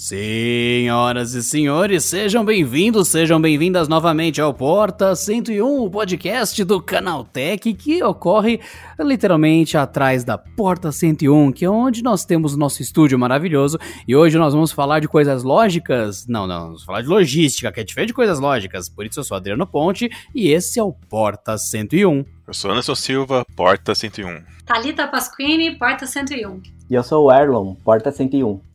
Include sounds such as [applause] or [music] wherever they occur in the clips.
Senhoras e senhores, sejam bem-vindos, sejam bem-vindas novamente ao Porta 101, o podcast do Canaltech que ocorre literalmente atrás da Porta 101, que é onde nós temos o nosso estúdio maravilhoso. E hoje nós vamos falar de coisas lógicas. Não, não, vamos falar de logística, que é diferente de coisas lógicas. Por isso eu sou Adriano Ponte e esse é o Porta 101. Eu sou Anderson Silva, Porta 101. Thalita Pasquini, Porta 101. E eu sou o Erlon, Porta 101.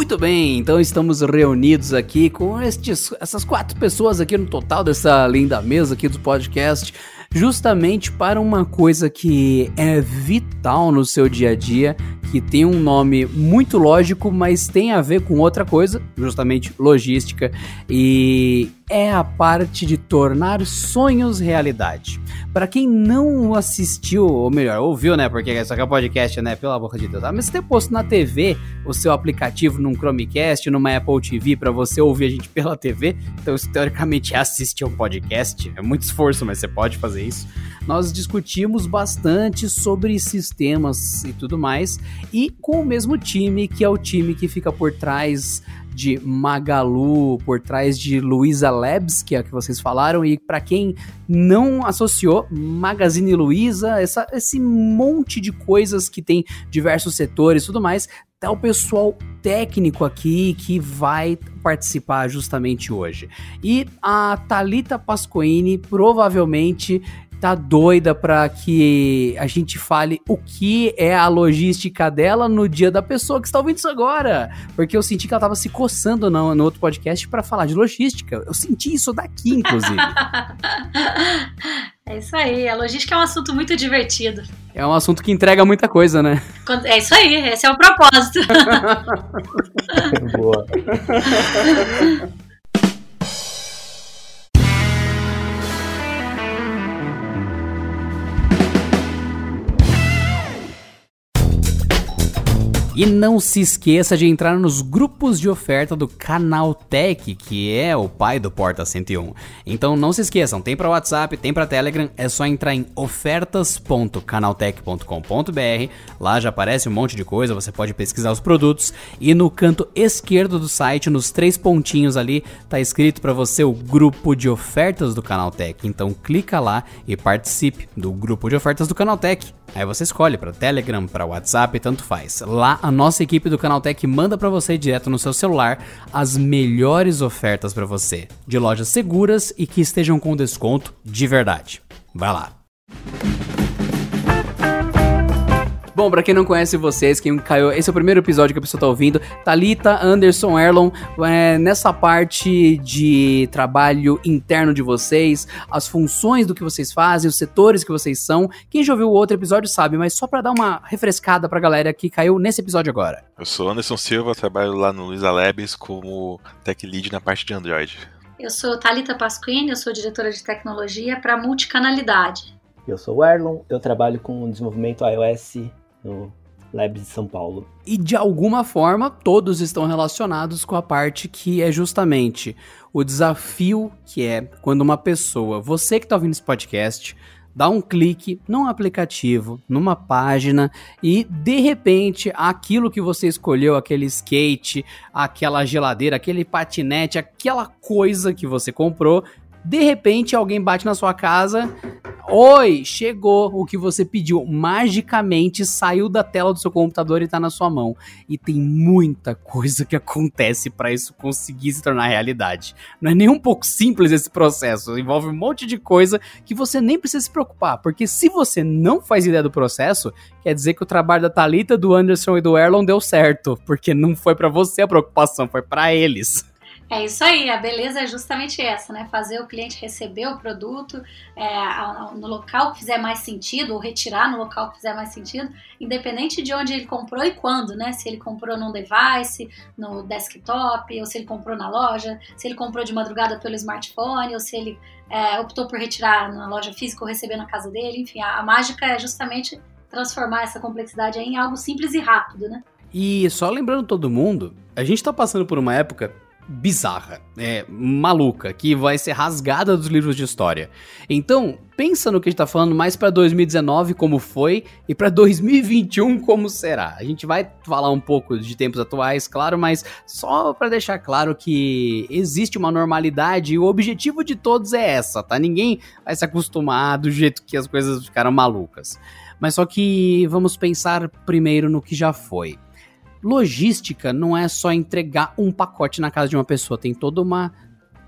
Muito bem, então estamos reunidos aqui com estes, essas quatro pessoas aqui no total dessa linda mesa aqui do podcast, justamente para uma coisa que é vital no seu dia a dia, que tem um nome muito lógico, mas tem a ver com outra coisa, justamente logística, e é a parte de tornar sonhos realidade. Para quem não assistiu, ou melhor, ouviu, né? Porque isso aqui é podcast, né? Pela boca de Deus. Ah, mas você ter posto na TV o seu aplicativo num Chromecast, numa Apple TV, para você ouvir a gente pela TV, então isso teoricamente é assistir um podcast. É muito esforço, mas você pode fazer isso. Nós discutimos bastante sobre sistemas e tudo mais, e com o mesmo time, que é o time que fica por trás de Magalu, por trás de Luiza Labs, que é a que vocês falaram, e para quem não associou, Magazine Luiza, essa, esse monte de coisas que tem diversos setores e tudo mais, tá o pessoal técnico aqui que vai participar justamente hoje. E a Talita Pascoini provavelmente tá doida para que a gente fale o que é a logística dela no dia da pessoa que está ouvindo isso agora. Porque eu senti que ela tava se coçando no, no outro podcast para falar de logística. Eu senti isso daqui, inclusive. [laughs] é isso aí. A logística é um assunto muito divertido. É um assunto que entrega muita coisa, né? É isso aí. Esse é o propósito. [laughs] [laughs] Boa. E não se esqueça de entrar nos grupos de oferta do Canaltech, que é o pai do Porta 101. Então não se esqueçam, tem para WhatsApp, tem para Telegram, é só entrar em ofertas.canaltech.com.br. Lá já aparece um monte de coisa, você pode pesquisar os produtos e no canto esquerdo do site, nos três pontinhos ali, tá escrito para você o grupo de ofertas do Canaltech. Então clica lá e participe do grupo de ofertas do Canaltech. Aí você escolhe para Telegram, para WhatsApp, tanto faz. Lá a nossa equipe do Canaltech manda para você direto no seu celular as melhores ofertas para você, de lojas seguras e que estejam com desconto de verdade. Vai lá. Bom, pra quem não conhece vocês, quem caiu, esse é o primeiro episódio que a pessoa tá ouvindo. Talita, Anderson, Erlon, é, nessa parte de trabalho interno de vocês, as funções do que vocês fazem, os setores que vocês são. Quem já ouviu o outro episódio sabe, mas só para dar uma refrescada pra galera que caiu nesse episódio agora. Eu sou Anderson Silva, trabalho lá no Luiza Labs como Tech Lead na parte de Android. Eu sou Talita Pasquini, eu sou diretora de tecnologia para multicanalidade. Eu sou o Erlon, eu trabalho com desenvolvimento iOS no Labs de São Paulo. E de alguma forma, todos estão relacionados com a parte que é justamente o desafio que é quando uma pessoa, você que está ouvindo esse podcast, dá um clique num aplicativo, numa página e de repente aquilo que você escolheu, aquele skate, aquela geladeira, aquele patinete, aquela coisa que você comprou, de repente alguém bate na sua casa. Oi, chegou o que você pediu. Magicamente saiu da tela do seu computador e tá na sua mão. E tem muita coisa que acontece para isso conseguir se tornar realidade. Não é nem um pouco simples esse processo. Envolve um monte de coisa que você nem precisa se preocupar. Porque se você não faz ideia do processo, quer dizer que o trabalho da Talita, do Anderson e do Erlon deu certo. Porque não foi para você a preocupação, foi para eles. É isso aí, a beleza é justamente essa, né? Fazer o cliente receber o produto é, no local que fizer mais sentido, ou retirar no local que fizer mais sentido, independente de onde ele comprou e quando, né? Se ele comprou num device, no desktop, ou se ele comprou na loja, se ele comprou de madrugada pelo smartphone, ou se ele é, optou por retirar na loja física ou receber na casa dele, enfim, a, a mágica é justamente transformar essa complexidade em algo simples e rápido, né? E só lembrando todo mundo, a gente tá passando por uma época bizarra, é maluca, que vai ser rasgada dos livros de história. Então, pensa no que a gente tá falando mais para 2019 como foi e para 2021 como será. A gente vai falar um pouco de tempos atuais, claro, mas só para deixar claro que existe uma normalidade e o objetivo de todos é essa, tá? Ninguém vai se acostumar do jeito que as coisas ficaram malucas. Mas só que vamos pensar primeiro no que já foi logística não é só entregar um pacote na casa de uma pessoa, tem toda uma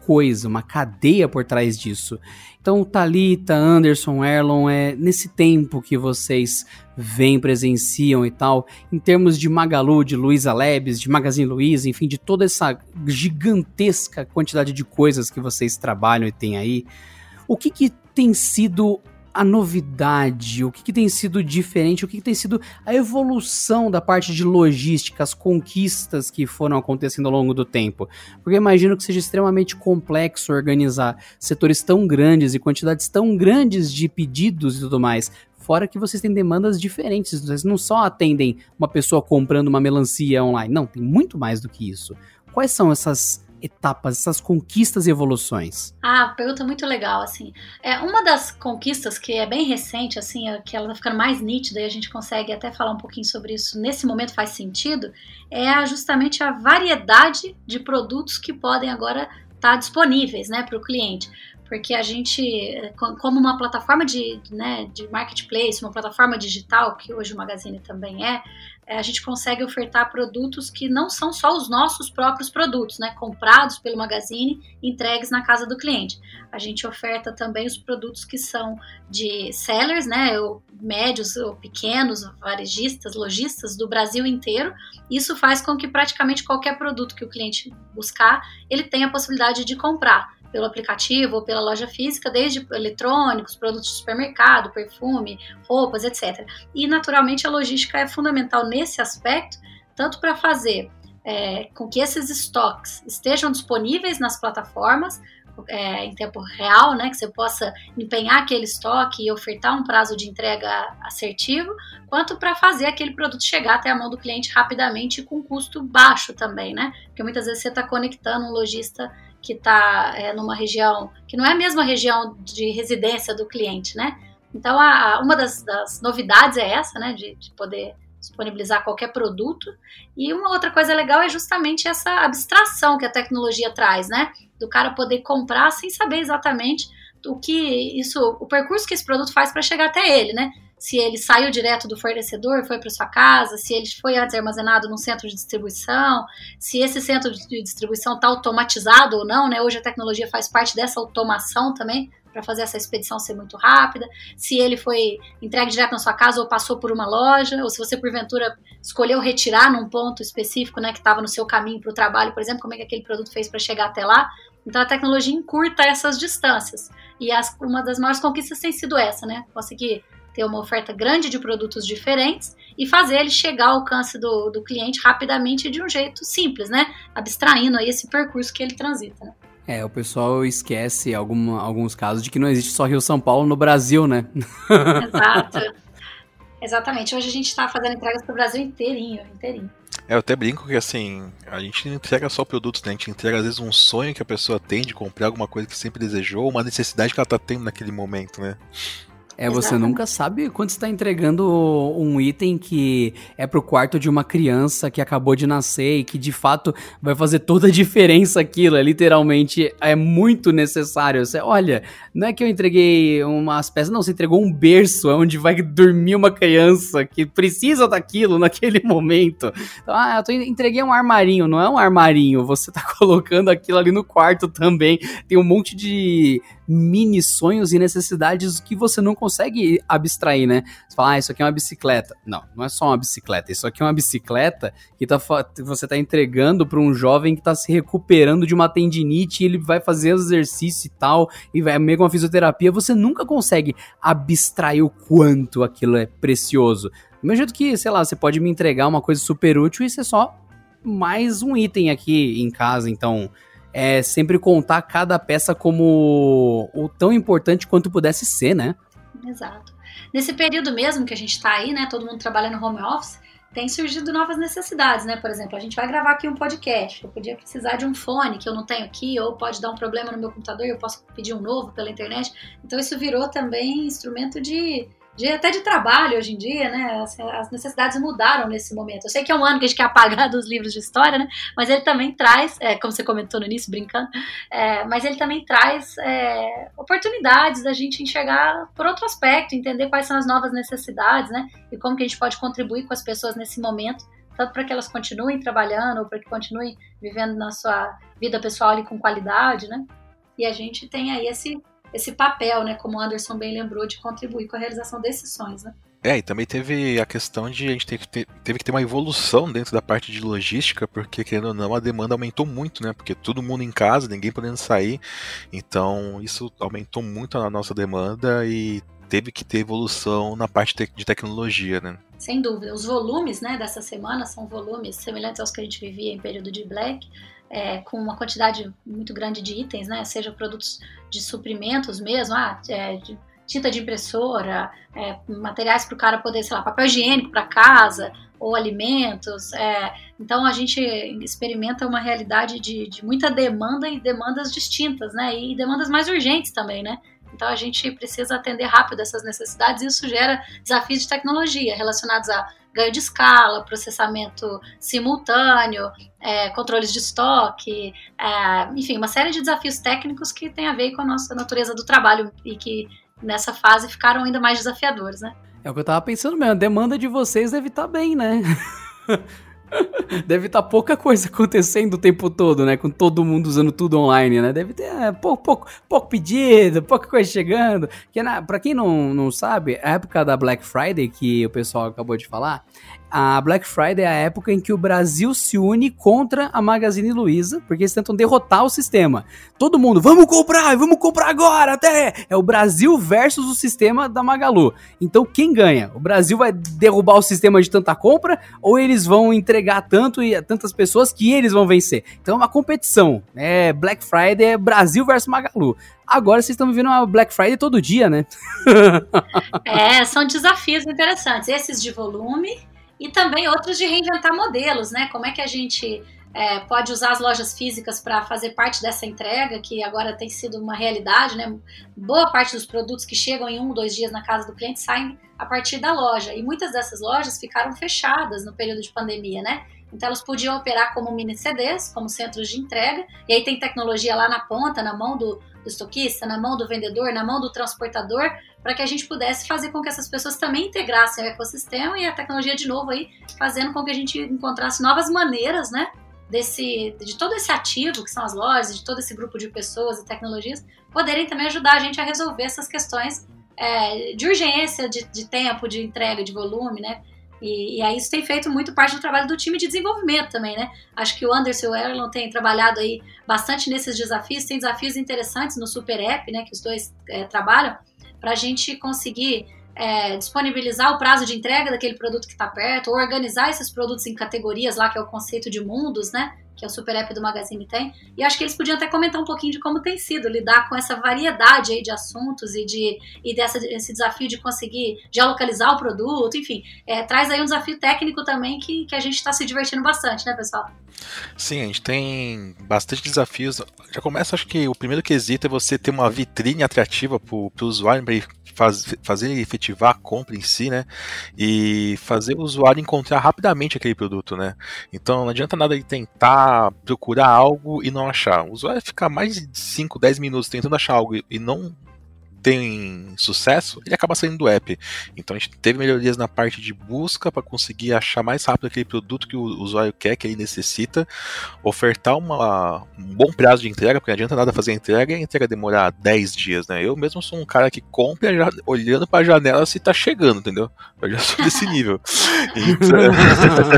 coisa, uma cadeia por trás disso. Então, Talita, Anderson, Erlon, é nesse tempo que vocês vêm, presenciam e tal, em termos de Magalu, de Luiza Labs, de Magazine Luiza, enfim, de toda essa gigantesca quantidade de coisas que vocês trabalham e têm aí, o que, que tem sido a novidade, o que, que tem sido diferente, o que, que, tem sido a evolução da parte de logística, as conquistas que foram acontecendo ao longo do tempo. Porque imagino que seja extremamente complexo organizar setores tão grandes e quantidades tão grandes de pedidos e tudo mais. Fora que vocês têm demandas diferentes, vocês não só atendem uma pessoa comprando uma melancia online, não, tem muito mais do que isso. Quais são essas etapas, essas conquistas e evoluções? Ah, pergunta muito legal, assim. É uma das conquistas que é bem recente, assim, é que ela tá ficando mais nítida e a gente consegue até falar um pouquinho sobre isso nesse momento faz sentido, é justamente a variedade de produtos que podem agora estar tá disponíveis, né, para o cliente porque a gente, como uma plataforma de, né, de marketplace, uma plataforma digital, que hoje o Magazine também é, a gente consegue ofertar produtos que não são só os nossos próprios produtos, né, comprados pelo Magazine, entregues na casa do cliente. A gente oferta também os produtos que são de sellers, né, ou médios ou pequenos, varejistas, lojistas do Brasil inteiro. Isso faz com que praticamente qualquer produto que o cliente buscar, ele tenha a possibilidade de comprar pelo aplicativo ou pela loja física, desde eletrônicos, produtos de supermercado, perfume, roupas, etc. E naturalmente a logística é fundamental nesse aspecto, tanto para fazer é, com que esses estoques estejam disponíveis nas plataformas, é, em tempo real, né, que você possa empenhar aquele estoque e ofertar um prazo de entrega assertivo, quanto para fazer aquele produto chegar até a mão do cliente rapidamente e com custo baixo também, né? Porque muitas vezes você está conectando um lojista que está é, numa região que não é a mesma região de residência do cliente, né? Então, a, uma das, das, novidades é essa, né? De, de, poder disponibilizar qualquer produto. E uma outra coisa legal é justamente essa abstração que a tecnologia traz, né? Do cara poder comprar sem saber exatamente o que isso, o percurso que esse produto faz para chegar até ele, né? Se ele saiu direto do fornecedor, foi para sua casa, se ele foi antes armazenado num centro de distribuição, se esse centro de distribuição está automatizado ou não, né? Hoje a tecnologia faz parte dessa automação também para fazer essa expedição ser muito rápida, se ele foi entregue direto na sua casa ou passou por uma loja, ou se você porventura escolheu retirar num ponto específico, né, que estava no seu caminho para o trabalho, por exemplo, como é que aquele produto fez para chegar até lá. Então a tecnologia encurta essas distâncias. E as, uma das maiores conquistas tem sido essa, né? Conseguir ter uma oferta grande de produtos diferentes e fazer ele chegar ao alcance do, do cliente rapidamente de um jeito simples, né? Abstraindo aí esse percurso que ele transita, né? É, o pessoal esquece algum, alguns casos de que não existe só Rio São Paulo no Brasil, né? Exato. [laughs] Exatamente. Hoje a gente está fazendo entregas para o Brasil inteirinho, inteirinho. É, eu até brinco que assim, a gente não entrega só produtos, né? A gente entrega às vezes um sonho que a pessoa tem de comprar alguma coisa que sempre desejou, uma necessidade que ela está tendo naquele momento, né? É, você nunca sabe quando está entregando um item que é pro quarto de uma criança que acabou de nascer e que de fato vai fazer toda a [laughs] diferença aquilo. É literalmente é muito necessário. Você, olha, não é que eu entreguei umas peças, não, você entregou um berço onde vai dormir uma criança que precisa daquilo naquele [laughs] momento. Então, ah, eu tô, entreguei um armarinho, não é um armarinho, você tá [laughs] colocando aquilo ali no quarto também. Tem um monte de mini sonhos e necessidades que você não consegue abstrair, né? Você fala, ah, isso aqui é uma bicicleta. Não, não é só uma bicicleta. Isso aqui é uma bicicleta que tá, você está entregando para um jovem que está se recuperando de uma tendinite e ele vai fazer exercício e tal, e vai meio com uma fisioterapia. Você nunca consegue abstrair o quanto aquilo é precioso. Do mesmo jeito que, sei lá, você pode me entregar uma coisa super útil e ser só mais um item aqui em casa, então é sempre contar cada peça como o tão importante quanto pudesse ser, né? Exato. Nesse período mesmo que a gente está aí, né, todo mundo trabalhando home office, tem surgido novas necessidades, né? Por exemplo, a gente vai gravar aqui um podcast. Eu podia precisar de um fone que eu não tenho aqui, ou pode dar um problema no meu computador e eu posso pedir um novo pela internet. Então, isso virou também instrumento de de, até de trabalho hoje em dia, né? As, as, necessidades mudaram nesse momento. Eu sei que é um ano que a gente quer apagar [laughs] dos livros de história, né? Mas ele também traz, é, como você comentou no início, brincando, é, mas ele também traz é, oportunidades da gente enxergar por outro aspecto, entender quais são as novas necessidades, né? E como que a gente pode contribuir com as pessoas nesse momento, tanto para que elas continuem trabalhando ou para que continuem vivendo na sua vida pessoal ali com qualidade, né? E a gente tem aí esse esse papel, né, como o Anderson bem lembrou, de contribuir com a realização desses sonhos, né? É, e também teve a questão de a gente teve que, ter, teve que ter uma evolução dentro da parte de logística, porque, querendo ou não, a demanda aumentou muito, né? Porque todo mundo em casa, ninguém podendo sair. Então, isso aumentou muito a nossa demanda e teve que ter evolução na parte de tecnologia, né? Sem dúvida. Os volumes né, dessa semana são volumes semelhantes aos que a gente vivia em período de Black, é, com uma quantidade muito grande de itens, né? Seja produtos de suprimentos mesmo, ah, é, de tinta de impressora, é, materiais para o cara poder, sei lá, papel higiênico para casa ou alimentos. É, então a gente experimenta uma realidade de, de, muita demanda e demandas distintas, né? E demandas mais urgentes também, né? Então a gente precisa atender rápido essas necessidades e isso gera desafios de tecnologia relacionados a ganho de escala, processamento simultâneo, é, controles de estoque, é, enfim, uma série de desafios técnicos que tem a ver com a nossa natureza do trabalho e que nessa fase ficaram ainda mais desafiadores, né? É o que eu tava pensando mesmo, a demanda de vocês deve estar tá bem, né? [laughs] [laughs] Deve estar tá pouca coisa acontecendo o tempo todo, né? Com todo mundo usando tudo online, né? Deve ter é, pouco, pouco, pouco pedido, [laughs] pouca coisa chegando. Que na, pra quem não, não sabe, a época da Black Friday, que o pessoal acabou de falar, a Black Friday é a época em que o Brasil se une contra a Magazine Luiza, porque eles tentam derrotar o sistema. Todo mundo, vamos comprar, vamos comprar agora, até! É o Brasil versus o sistema da Magalu. Então quem ganha? O Brasil vai derrubar o sistema de tanta compra ou eles vão entregar tanto e tantas pessoas que eles vão vencer? Então é uma competição. É Black Friday é Brasil versus Magalu. Agora vocês estão vivendo uma Black Friday todo dia, né? [laughs] é, são desafios interessantes. Esses de volume e também outros de reinventar modelos, né? Como é que a gente é, pode usar as lojas físicas para fazer parte dessa entrega, que agora tem sido uma realidade, né? Boa parte dos produtos que chegam em um, dois dias na casa do cliente saem a partir da loja. E muitas dessas lojas ficaram fechadas no período de pandemia, né? Então elas podiam operar como mini CDs, como centros de entrega, e aí tem tecnologia lá na ponta, na mão do, do estoquista, na mão do vendedor, na mão do transportador, para que a gente pudesse fazer com que essas pessoas também integrassem o ecossistema e a tecnologia de novo aí, fazendo com que a gente encontrasse novas maneiras, né, desse, de todo esse ativo que são as lojas, de todo esse grupo de pessoas e tecnologias, poderem também ajudar a gente a resolver essas questões é, de urgência, de, de tempo, de entrega, de volume, né, e, e, aí isso tem feito muito parte do trabalho do time de desenvolvimento também, né? Acho que o Anderson e o Erlon têm trabalhado aí bastante nesses desafios, tem desafios interessantes no Super App, né? Que os dois é, trabalham, para a gente conseguir é, disponibilizar o prazo de entrega daquele produto que está perto, ou organizar esses produtos em categorias lá, que é o conceito de mundos, né? Que é o super app do Magazine tem. E acho que eles podiam até comentar um pouquinho de como tem sido lidar com essa variedade aí de assuntos e de e dessa, esse desafio de conseguir geolocalizar o produto, enfim, é, traz aí um desafio técnico também que, que a gente está se divertindo bastante, né, pessoal? Sim, a gente tem bastante desafios. Já começa, acho que o primeiro quesito é você ter uma vitrine atrativa para o usuário, faz, fazer ele efetivar a compra em si, né? E fazer o usuário encontrar rapidamente aquele produto, né? Então não adianta nada ele tentar procurar algo e não achar. O usuário ficar mais de 5, 10 minutos tentando achar algo e não tem sucesso, ele acaba saindo do app. Então a gente teve melhorias na parte de busca para conseguir achar mais rápido aquele produto que o usuário quer, que ele necessita, ofertar uma, um bom prazo de entrega, porque não adianta nada fazer a entrega e a entrega demorar 10 dias, né? Eu mesmo sou um cara que compra já, olhando para a janela se tá chegando, entendeu? Eu já sou desse nível. [laughs] Então,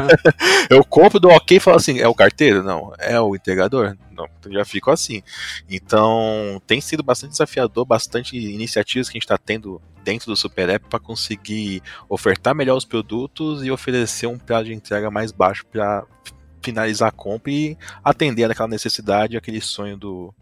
[laughs] eu compro, dou ok e falo assim: é o carteiro? Não. É o entregador? Não. Já fico assim. Então tem sido bastante desafiador, bastante iniciativas que a gente está tendo dentro do Super App para conseguir ofertar melhor os produtos e oferecer um prazo de entrega mais baixo para finalizar a compra e atender aquela necessidade, aquele sonho do,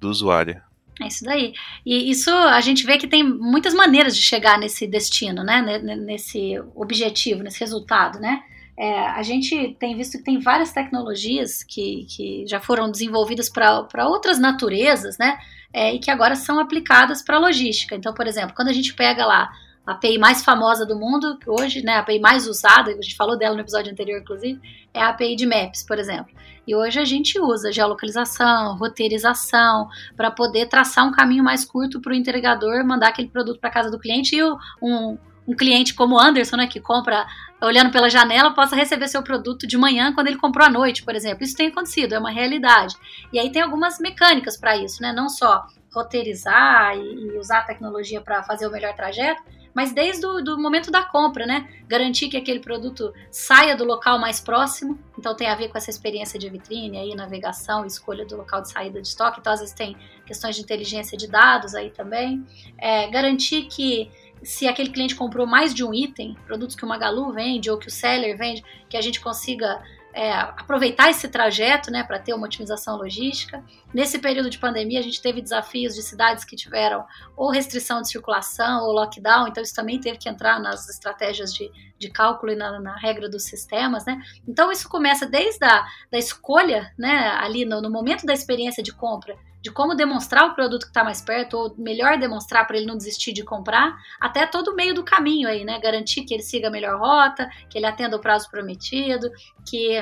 do usuário. É isso daí. E isso a gente vê que tem muitas maneiras de chegar nesse destino, né? Nesse objetivo, nesse resultado, né? É, a gente tem visto que tem várias tecnologias que, que já foram desenvolvidas para outras naturezas, né? É, e que agora são aplicadas para logística. Então, por exemplo, quando a gente pega lá a API mais famosa do mundo, hoje, né, a API mais usada, a gente falou dela no episódio anterior, inclusive, é a API de Maps, por exemplo. E hoje a gente usa geolocalização, roteirização, para poder traçar um caminho mais curto para o entregador mandar aquele produto para casa do cliente e um, um cliente como o Anderson, né, que compra olhando pela janela, possa receber seu produto de manhã quando ele comprou à noite, por exemplo. Isso tem acontecido, é uma realidade. E aí tem algumas mecânicas para isso, né? Não só roteirizar e, e usar a tecnologia para fazer o melhor trajeto, mas desde o do momento da compra, né? Garantir que aquele produto saia do local mais próximo. Então tem a ver com essa experiência de vitrine, aí navegação, escolha do local de saída de estoque. Então às vezes tem questões de inteligência de dados aí também. É, garantir que se aquele cliente comprou mais de um item, produtos que o Magalu vende ou que o seller vende, que a gente consiga é, aproveitar esse trajeto né, para ter uma otimização logística. Nesse período de pandemia, a gente teve desafios de cidades que tiveram ou restrição de circulação ou lockdown, então isso também teve que entrar nas estratégias de, de cálculo e na, na regra dos sistemas. Né? Então, isso começa desde a da escolha, né, ali no, no momento da experiência de compra, de como demonstrar o produto que está mais perto, ou melhor demonstrar para ele não desistir de comprar, até todo o meio do caminho aí, né? Garantir que ele siga a melhor rota, que ele atenda o prazo prometido, que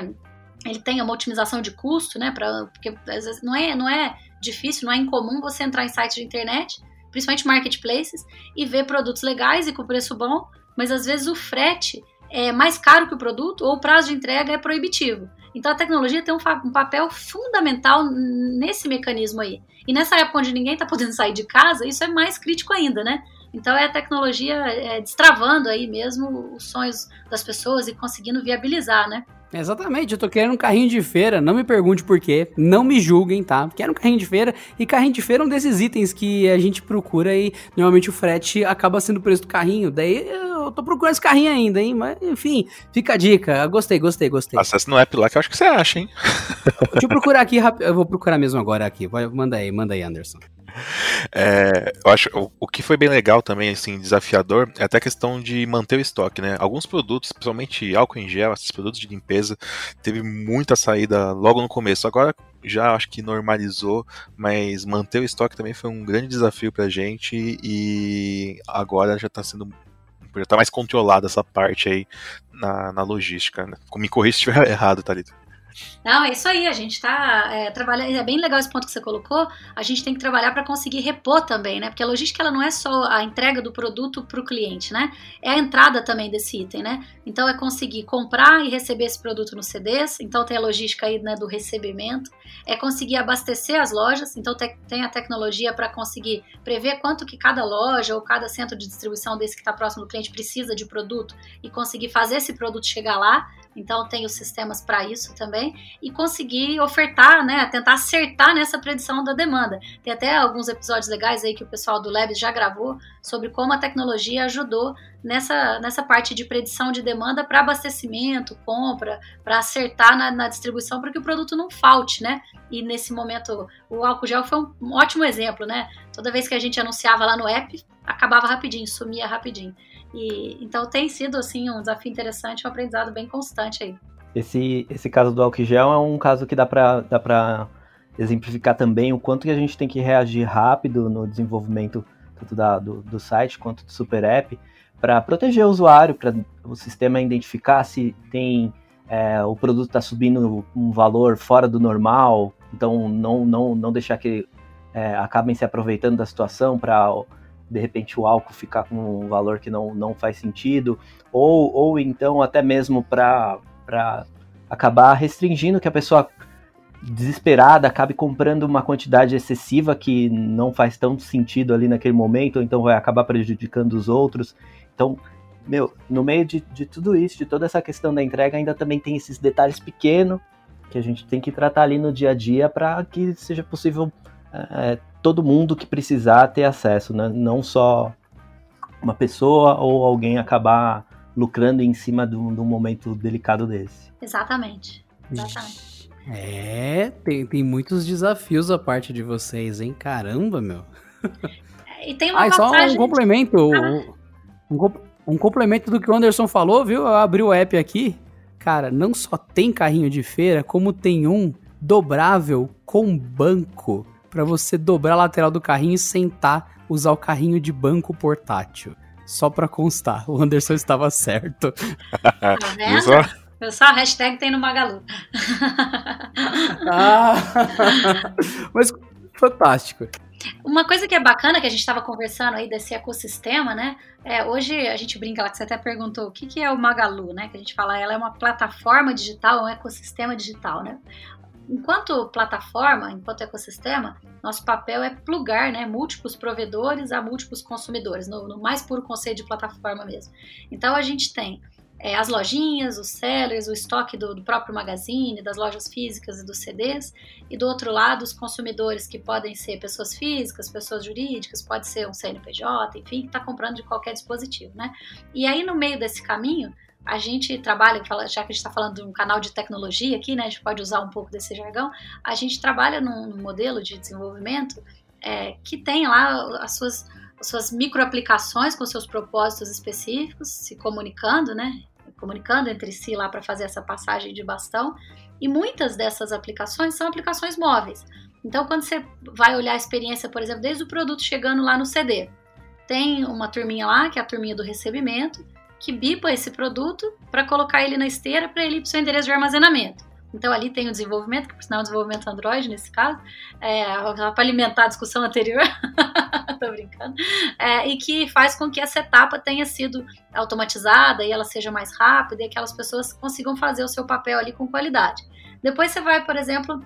ele tenha uma otimização de custo, né? Pra, porque às vezes não é, não é difícil, não é incomum você entrar em sites de internet, principalmente marketplaces, e ver produtos legais e com preço bom, mas às vezes o frete é mais caro que o produto ou o prazo de entrega é proibitivo. Então a tecnologia tem um, um, papel fundamental nesse mecanismo aí. E nessa época onde ninguém está podendo sair de casa, isso é mais crítico ainda, né? Então é a tecnologia é, destravando aí mesmo os sonhos das pessoas e conseguindo viabilizar, né? Exatamente, eu tô querendo um carrinho de feira, não me pergunte por quê, não me julguem, tá? Quero um carrinho de feira, e carrinho de feira é um desses itens que a gente procura e normalmente o frete acaba sendo o preço do carrinho, daí eu tô procurando esse carrinho ainda, hein? Mas enfim, fica a dica, gostei, gostei, gostei. Acesse no app lá que eu acho que você acha, hein? Deixa eu procurar aqui, eu vou procurar mesmo agora aqui, vai, manda aí, manda aí, Anderson. É, eu acho o, o, que foi bem legal também, assim, desafiador, é até a questão de manter o estoque, né? Alguns produtos, principalmente álcool em gel, esses produtos de limpeza, teve muita saída logo no começo. Agora já acho que normalizou, mas manter o estoque também foi um grande desafio pra gente e agora já tá sendo já tá mais controlada essa parte aí na, na logística. Né? Me corrija se estiver [laughs] errado, Thalita. Não, é isso aí, a gente está é, trabalhando, é bem legal esse ponto que você colocou, a gente tem que trabalhar para conseguir repor também, né? Porque a logística ela não é só a entrega do produto para o cliente, né? É a entrada também desse item, né? Então é conseguir comprar e receber esse produto no CDs, então tem a logística aí né, do recebimento, é conseguir abastecer as lojas, então tem a tecnologia para conseguir prever quanto que cada loja ou cada centro de distribuição desse que está próximo do cliente precisa de produto e conseguir fazer esse produto chegar lá, então tem os sistemas para isso também e conseguir ofertar, né, tentar acertar nessa predição da demanda. Tem até alguns episódios legais aí que o pessoal do Labs já gravou sobre como a tecnologia ajudou nessa, nessa parte de predição de demanda para abastecimento, compra, para acertar na, na distribuição para que o produto não falte, né? E nesse momento o álcool gel foi um, ótimo exemplo, né? Toda vez que a gente anunciava lá no app, acabava rapidinho, sumia rapidinho. E, então tem sido assim um desafio interessante, um aprendizado bem constante aí. Esse, esse caso do álcool gel é um caso que dá para dá exemplificar também o quanto que a gente tem que reagir rápido no desenvolvimento tanto da, do, do site quanto do super app para proteger o usuário, para o sistema identificar se tem é, o produto está subindo um valor fora do normal, então não, não, não deixar que é, acabem se aproveitando da situação para de repente o álcool ficar com um valor que não, não faz sentido, ou, ou então até mesmo para acabar restringindo que a pessoa desesperada acabe comprando uma quantidade excessiva que não faz tanto sentido ali naquele momento, ou então vai acabar prejudicando os outros. Então, meu, no meio de, de tudo isso, de toda essa questão da entrega, ainda também tem esses detalhes pequenos que a gente tem que tratar ali no dia a dia para que seja possível é, todo mundo que precisar ter acesso, né? não só uma pessoa ou alguém acabar lucrando em cima de um, de um momento delicado desse. Exatamente. Exatamente. É, tem, tem muitos desafios a parte de vocês, hein? Caramba, meu. E tem uma ah, só um complemento. Ah. Um, um, complemento do que o Anderson falou, viu? Eu abri o app aqui. cara, não só tem carrinho de feira, como tem um dobrável com banco para você dobrar a lateral do carrinho e sentar, usar o carrinho de banco portátil. Só para constar, o Anderson estava certo. Tá [laughs] vendo? Eu só a hashtag tem no Magalu. ah, [laughs] mas fantástico. Uma coisa que é bacana que a gente estava conversando aí desse ecossistema, né? É, hoje a gente brinca lá que você até perguntou o que, que é o Magalu, né? Que a gente fala, ela é uma plataforma digital, um ecossistema digital, né? Enquanto plataforma, enquanto ecossistema, nosso papel é plugar né, múltiplos provedores a múltiplos consumidores, no, no mais puro conceito de plataforma mesmo. Então a gente tem é, as lojinhas, os sellers, o estoque do, do, próprio magazine, das lojas físicas e dos CDs, e do outro lado os consumidores que podem ser pessoas físicas, pessoas jurídicas, pode ser um CNPJ, enfim, que está comprando de qualquer dispositivo, né? E aí no meio desse caminho a gente trabalha, já que a gente está falando de um canal de tecnologia aqui, né? A gente pode usar um pouco desse jargão. A gente trabalha num, modelo de desenvolvimento é, que tem lá as suas as suas com seus propósitos específicos, se comunicando, né? Comunicando entre si lá para fazer essa passagem de bastão. E muitas dessas aplicações são aplicações móveis. Então, quando você vai olhar a experiência, por exemplo, desde o produto chegando lá no CD, tem uma turminha lá, que é a turminha do recebimento, que bipa esse produto para colocar ele na esteira para ele ir para o seu endereço de armazenamento. Então ali tem o desenvolvimento, que por sinal é um desenvolvimento Android nesse caso, é, para alimentar a discussão anterior, [laughs] tô brincando, é, e que faz com que essa etapa tenha sido automatizada e ela seja mais rápida e aquelas pessoas consigam fazer o seu papel ali com qualidade. Depois você vai, por exemplo,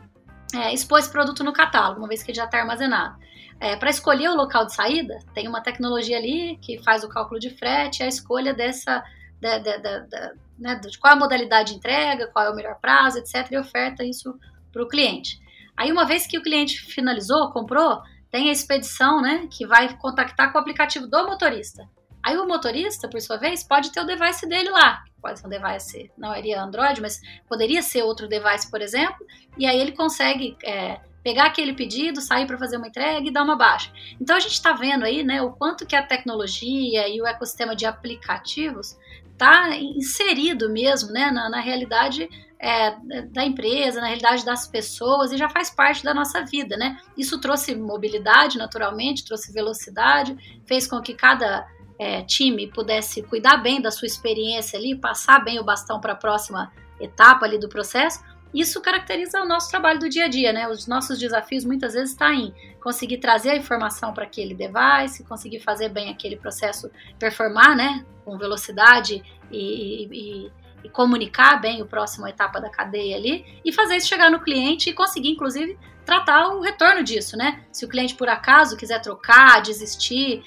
é, expor esse produto no catálogo, uma vez que ele já está armazenado. É, para escolher o local de saída, tem uma tecnologia ali que faz o cálculo de frete, a escolha dessa da, da, da, né, de qual é a modalidade de entrega, qual é o melhor prazo, etc., e oferta isso para o cliente. Aí, uma vez que o cliente finalizou, comprou, tem a expedição, né, que vai contactar com o aplicativo do motorista. Aí o motorista, por sua vez, pode ter o device dele lá. Pode ser um device, não iria Android, mas poderia ser outro device, por exemplo, e aí ele consegue é, pegar aquele pedido, sair para fazer uma entrega e dar uma baixa. Então a gente está vendo aí, né, o quanto que a tecnologia e o ecossistema de aplicativos está inserido mesmo, né, na, na realidade é, da empresa, na realidade das pessoas e já faz parte da nossa vida, né? Isso trouxe mobilidade, naturalmente, trouxe velocidade, fez com que cada é, time pudesse cuidar bem da sua experiência ali, passar bem o bastão para a próxima etapa ali do processo, isso caracteriza o nosso trabalho do dia a dia, né? Os nossos desafios muitas vezes estão tá em conseguir trazer a informação para aquele device, conseguir fazer bem aquele processo performar, né? Com velocidade e, e, e comunicar bem o próximo etapa da cadeia ali e fazer isso chegar no cliente e conseguir, inclusive, tratar o retorno disso, né? Se o cliente por acaso quiser trocar, desistir,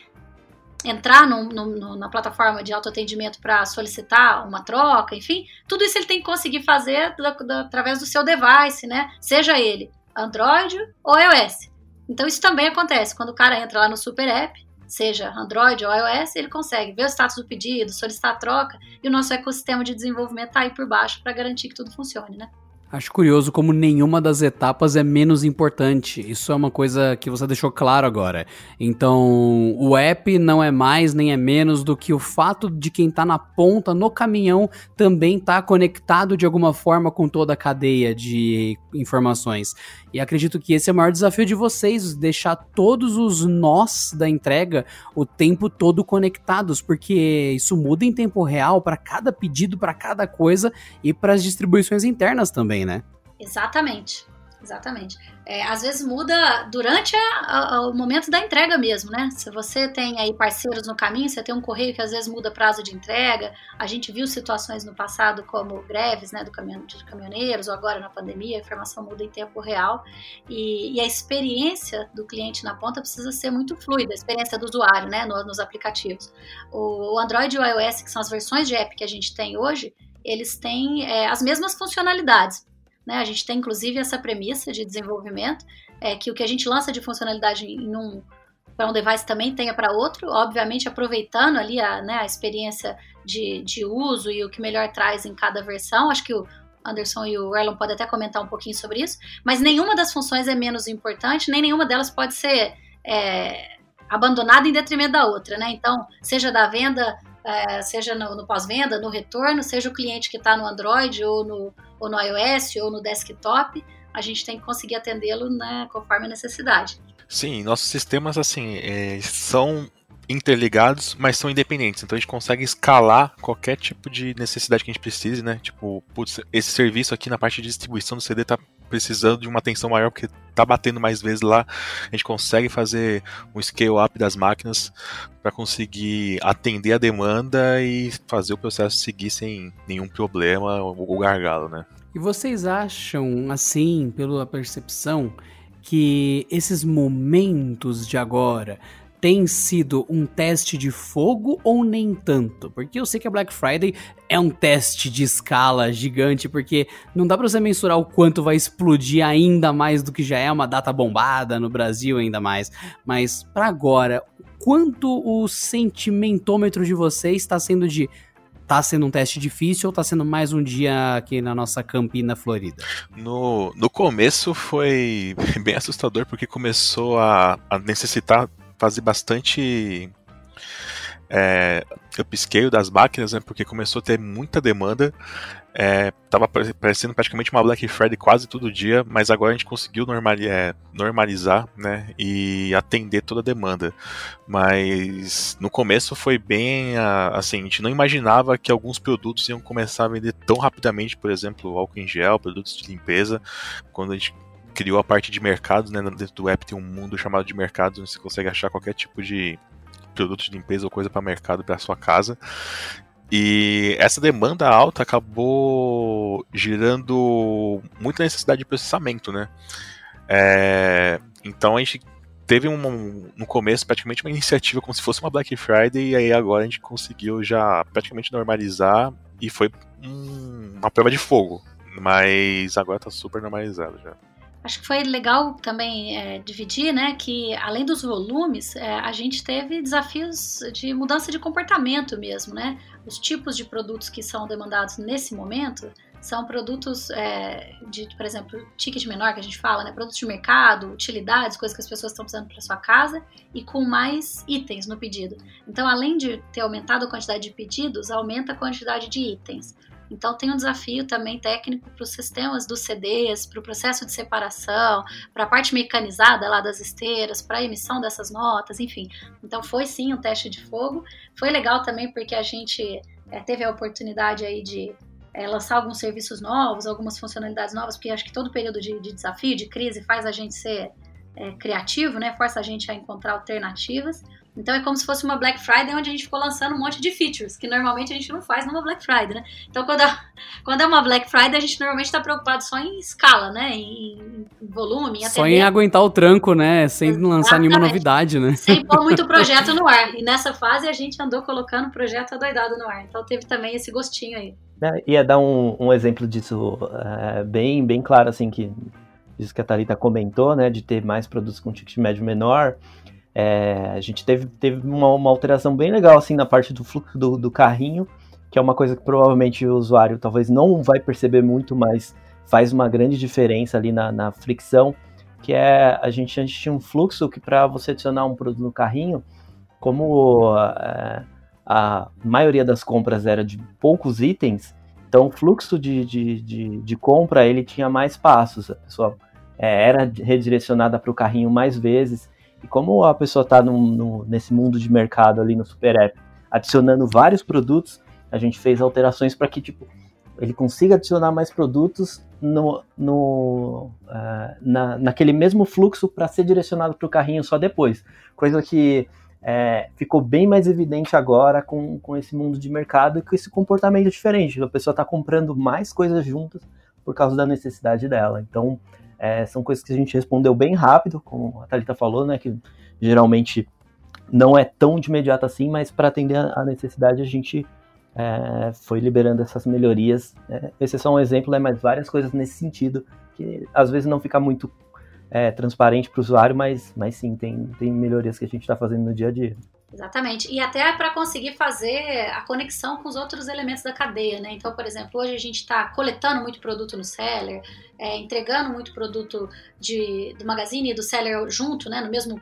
entrar no, no, na plataforma de autoatendimento para solicitar uma troca, enfim, tudo isso ele tem que conseguir fazer da, da, através do seu device, né? Seja ele Android ou iOS. Então isso também acontece quando o cara entra lá no Super App, seja Android ou iOS, ele consegue ver o status do pedido, solicitar a troca e o nosso ecossistema de desenvolvimento está aí por baixo para garantir que tudo funcione, né? Acho curioso como nenhuma das etapas é menos importante. Isso é uma coisa que você deixou claro agora. Então, o app não é mais nem é menos do que o fato de quem está na ponta, no caminhão, também tá conectado de alguma forma com toda a cadeia de informações. E acredito que esse é o maior desafio de vocês, deixar todos os nós da entrega o tempo todo conectados, porque isso muda em tempo real para cada pedido, para cada coisa e para as distribuições internas também, né? Exatamente. Exatamente. É, às vezes muda durante a, a, o momento da entrega mesmo, né? Se você tem aí parceiros no caminho, você tem um correio que às vezes muda prazo de entrega. A gente viu situações no passado como greves, né, do caminhão, de caminhoneiros, ou agora na pandemia, a informação muda em tempo real. E, e a experiência do cliente na ponta precisa ser muito fluida, a experiência do usuário, né, no, nos aplicativos. O, o Android e o iOS, que são as versões de app que a gente tem hoje, eles têm é, as mesmas funcionalidades né? A gente tem inclusive essa premissa de desenvolvimento, é que o que a gente lança de funcionalidade em um para um device também tenha para outro, obviamente aproveitando ali a, né, a experiência de, de uso e o que melhor traz em cada versão. Acho que o Anderson e o Erlon podem até comentar um pouquinho sobre isso, mas nenhuma das funções é menos importante, nem nenhuma delas pode ser é, abandonada em detrimento da outra, né? Então, seja da venda é, seja no, no pós-venda, no retorno, seja o cliente que está no Android ou no, ou no iOS ou no desktop, a gente tem que conseguir atendê-lo né, conforme a necessidade. Sim, nossos sistemas assim é, são interligados, mas são independentes. Então a gente consegue escalar qualquer tipo de necessidade que a gente precise, né? Tipo, putz, esse serviço aqui na parte de distribuição do CD tá precisando de uma atenção maior porque tá batendo mais vezes lá. A gente consegue fazer um scale up das máquinas para conseguir atender a demanda e fazer o processo seguir sem nenhum problema ou gargalo, né? E vocês acham, assim, pela percepção, que esses momentos de agora tem sido um teste de fogo ou nem tanto? Porque eu sei que a Black Friday é um teste de escala gigante, porque não dá para você mensurar o quanto vai explodir ainda mais do que já é uma data bombada no Brasil ainda mais. Mas para agora, quanto o sentimentômetro de vocês está sendo de tá sendo um teste difícil ou tá sendo mais um dia aqui na nossa Campina Florida? No, no começo foi [laughs] bem assustador porque começou a, a necessitar fazer bastante é, upscale das máquinas, né, porque começou a ter muita demanda. É, tava parecendo praticamente uma Black Friday quase todo dia, mas agora a gente conseguiu é, normalizar né, e atender toda a demanda. Mas no começo foi bem assim, a gente não imaginava que alguns produtos iam começar a vender tão rapidamente, por exemplo, álcool em gel, produtos de limpeza, quando a gente criou a parte de mercados, né? Dentro do app tem um mundo chamado de mercados, onde você consegue achar qualquer tipo de produto de limpeza ou coisa para mercado para sua casa. E essa demanda alta acabou gerando muita necessidade de processamento, né? É, então a gente teve um, no começo praticamente uma [laughs] iniciativa como se fosse uma Black Friday e aí agora a gente conseguiu já praticamente normalizar e foi um, uma prova de fogo, mas agora está super normalizado já. Acho que foi legal também é, dividir, né, que além dos volumes, é, a gente teve desafios de mudança de comportamento mesmo, né? Os tipos de produtos que são demandados nesse momento são produtos é, de, por exemplo, ticket menor que a gente fala, né? Produtos de mercado, utilidades, coisas que as pessoas estão precisando para sua casa e com mais itens no pedido. Então, além de ter aumentado a quantidade de pedidos, aumenta a quantidade de itens. Então tem um desafio também técnico para os sistemas dos CDs, para o processo de separação, para a parte mecanizada lá das esteiras, para a emissão dessas notas, enfim. Então foi sim um teste de fogo. Foi legal também porque a gente é, teve a oportunidade aí de é, lançar alguns serviços novos, algumas funcionalidades novas, porque acho que todo período de, de desafio, de crise, faz a gente ser é, criativo, né? Força a gente a encontrar alternativas. Então é como se fosse uma Black Friday onde a gente ficou lançando um monte de features, que normalmente a gente não faz numa Black Friday, né? Então quando é, [laughs] quando é uma Black Friday, a gente normalmente está preocupado só em escala, né? Em, em volume, em Só em aguentar o tranco, né? Sem Exatamente. lançar nenhuma novidade, né? Sem pôr muito [laughs] projeto no ar. E nessa fase a gente andou colocando projeto adoidado no ar. Então teve também esse gostinho aí. É, ia dar um, um exemplo disso é, bem, bem claro, assim, que isso que a Thalita comentou, né? De ter mais produtos com ticket médio menor. É, a gente teve, teve uma, uma, alteração bem legal assim na parte do fluxo do, do, carrinho, que é uma coisa que provavelmente o usuário talvez não vai perceber muito, mas faz uma grande diferença ali na, na fricção, que é a gente tinha um fluxo que para você adicionar um produto no carrinho, como é, a maioria das compras era de poucos itens, então o fluxo de, de, de, de compra ele tinha mais passos, a pessoa é, era redirecionada para o carrinho mais vezes, e como a pessoa está nesse mundo de mercado ali no Super App, adicionando vários produtos, a gente fez alterações para que tipo, ele consiga adicionar mais produtos no, no, uh, na, naquele mesmo fluxo para ser direcionado para o carrinho só depois. Coisa que é, ficou bem mais evidente agora com, com esse mundo de mercado e com esse comportamento diferente. A pessoa está comprando mais coisas juntas por causa da necessidade dela. Então, é, são coisas que a gente respondeu bem rápido, como a Thalita falou, né? Que geralmente não é tão de imediato assim, mas para atender a necessidade a gente é, foi liberando essas melhorias. É, esse é só um exemplo, né, mas várias coisas nesse sentido, que às vezes não fica muito é, transparente para o usuário, mas, mas sim, tem, tem melhorias que a gente está fazendo no dia a dia. Exatamente. E até para conseguir fazer a conexão com os outros elementos da cadeia, né? Então, por exemplo, hoje a gente está coletando muito produto no seller, é, entregando muito produto de, do magazine e do seller junto, né? No mesmo,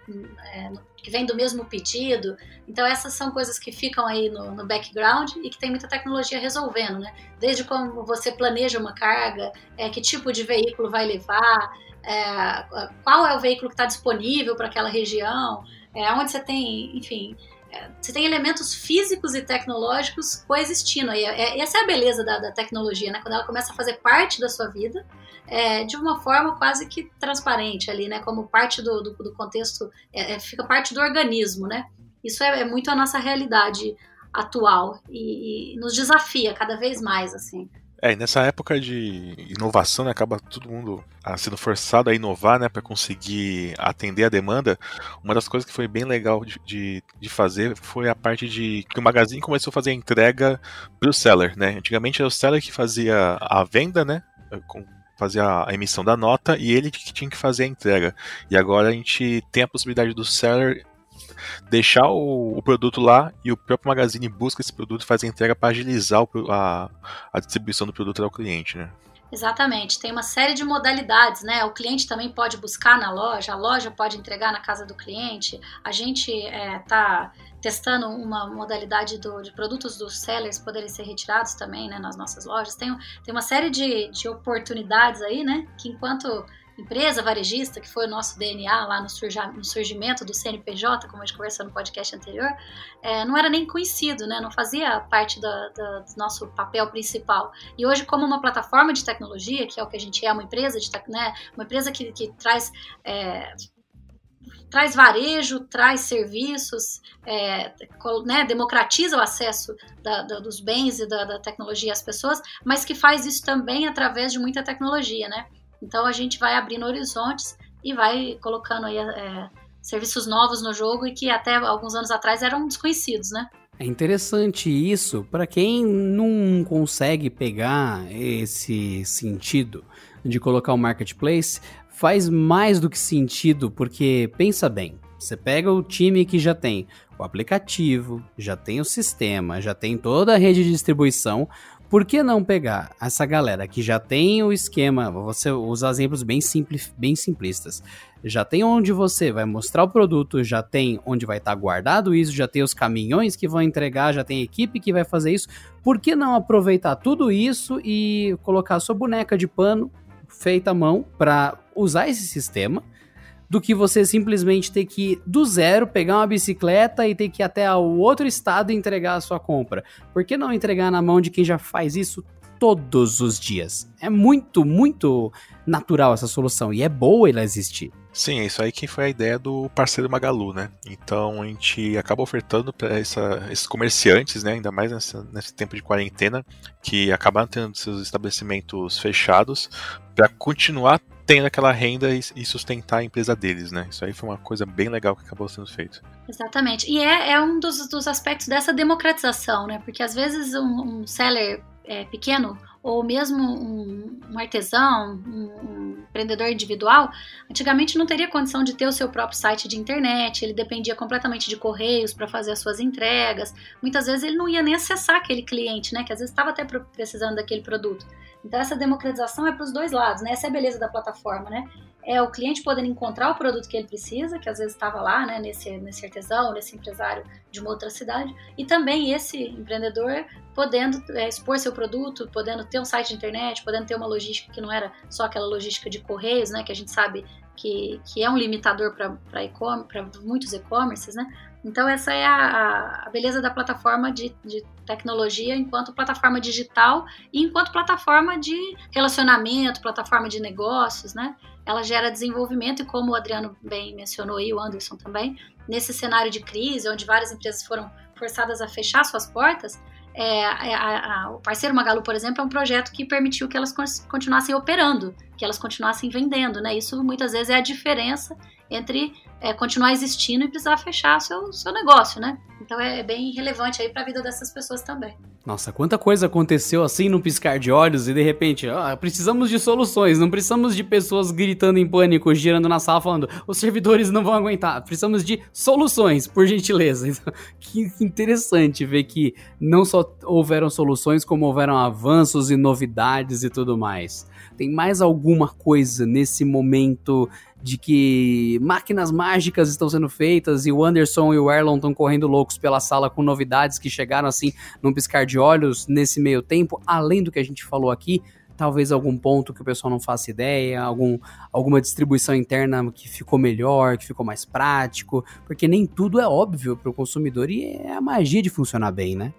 é, no, que vem do mesmo pedido. Então, essas são coisas que ficam aí no, no, background e que tem muita tecnologia resolvendo, né? Desde como você planeja uma carga, é, que tipo de veículo vai levar, é, qual é o veículo que está disponível para aquela região é, onde você tem, enfim, é, você tem elementos físicos e tecnológicos coexistindo. E é, essa é a beleza da, da, tecnologia, né? Quando ela começa a fazer parte da sua vida é, de uma forma quase que transparente ali, né? Como parte do, do, do contexto, é, é, fica parte do organismo, né? Isso é, é muito a nossa realidade atual e, e nos desafia cada vez mais, assim. É, e nessa época de inovação, né, acaba todo mundo ah, sendo forçado a inovar, né, para conseguir atender a demanda. Uma das coisas que foi bem legal de, de, de, fazer foi a parte de que o magazine começou a fazer a entrega para o seller, né. Antigamente era o seller que fazia a venda, né, com, fazia a emissão da nota e ele que tinha que fazer a entrega. E agora a gente tem a possibilidade do seller deixar o, o, produto lá e o próprio magazine busca esse produto e faz a entrega para agilizar o, a, a distribuição do produto ao cliente, né? Exatamente, tem uma série de modalidades, né? O cliente também pode buscar na loja, a loja pode entregar na casa do cliente. A gente está é, testando uma modalidade do, de produtos dos sellers poderem ser retirados também né, nas nossas lojas. Tem, tem uma série de, de oportunidades aí, né? Que enquanto empresa varejista, que foi o nosso DNA lá no, surgimento do CNPJ, como a gente conversou no podcast anterior, é, não era nem conhecido, né? não fazia parte do nosso papel principal. E hoje, como uma plataforma de tecnologia, que é o que a gente é, uma empresa, de, né? uma empresa que, que traz. É, traz varejo, traz serviços, é, né, democratiza o acesso da, da, dos bens e da, da, tecnologia às pessoas, mas que faz isso também através de muita tecnologia, né? Então a gente vai abrindo horizontes e vai colocando aí é, serviços novos no jogo e que até alguns anos atrás eram desconhecidos, né? É interessante isso para quem não consegue pegar esse sentido de colocar o marketplace, faz mais do que sentido, porque pensa bem, você pega o time que já tem o aplicativo, já tem o sistema, já tem toda a rede de distribuição, por que não pegar essa galera que já tem o esquema, você usa exemplos bem, simples, bem simplistas, já tem onde você vai mostrar o produto, já tem onde vai estar tá guardado isso, já tem os caminhões que vão entregar, já tem equipe que vai fazer isso, por que não aproveitar tudo isso e colocar sua boneca de pano feita à mão para usar esse sistema do que você simplesmente ter que do zero, pegar uma bicicleta e ter que ir até o outro estado e entregar a sua compra. Por que não entregar na mão de quem já faz isso todos os dias? É muito, muito natural essa solução e é boa ela existir. Sim, é isso aí que foi a ideia do parceiro Magalu, né? Então a gente acaba ofertando para esses comerciantes, né? Ainda mais nessa, nesse tempo de quarentena, que acabaram tendo seus estabelecimentos fechados, para continuar tendo aquela renda e, sustentar a empresa deles, né? Isso aí foi uma coisa bem legal que acabou sendo feito. Exatamente. E é, é um dos, dos aspectos dessa democratização, né? Porque às vezes um, um seller é, pequeno ou mesmo um, um artesão, um, um, empreendedor individual, antigamente não teria condição de ter o seu próprio site de internet, ele dependia completamente de correios para fazer as suas entregas. Muitas vezes ele não ia nem acessar aquele cliente, né? Que às vezes estava até precisando daquele produto. Então essa democratização é para os dois lados, né? Essa é a beleza da plataforma, né? É o cliente podendo encontrar o produto que ele precisa, que às vezes estava lá, né, nesse, nesse artesão, nesse empresário de uma outra cidade, e também esse empreendedor podendo é, expor seu produto, podendo ter um site de internet, podendo ter uma logística que não era só aquela logística de correios, né, que a gente sabe que, que é um limitador para muitos e-commerces, né? Então, essa é a, a beleza da plataforma de, de, tecnologia enquanto plataforma digital e enquanto plataforma de relacionamento, plataforma de negócios, né? Ela gera desenvolvimento e, como o Adriano bem mencionou e o Anderson também, nesse cenário de crise, onde várias empresas foram forçadas a fechar suas portas, é, a, a, o parceiro Magalu, por exemplo, é um projeto que permitiu que elas continuassem operando, que elas continuassem vendendo, né? Isso muitas vezes é a diferença entre é, continuar existindo e precisar fechar seu, seu negócio, né? Então é bem relevante aí para a vida dessas pessoas também. Nossa, quanta coisa aconteceu assim no piscar de olhos e de repente, ah, precisamos de soluções, não precisamos de pessoas gritando em pânico, girando na sala falando, os servidores não vão aguentar, precisamos de soluções, por gentileza. [laughs] Então, que interessante ver que não só houveram soluções, como houveram avanços e novidades e tudo mais. Tem mais alguma coisa nesse momento de que máquinas mágicas estão sendo feitas e o Anderson e o Erlon estão correndo loucos pela sala com novidades que chegaram assim num piscar de olhos nesse meio tempo, além do que a gente falou aqui, talvez algum ponto que o pessoal não faça ideia, algum, alguma distribuição interna que ficou melhor, que ficou mais prático, porque nem tudo é óbvio para o consumidor e é a magia de funcionar bem, né?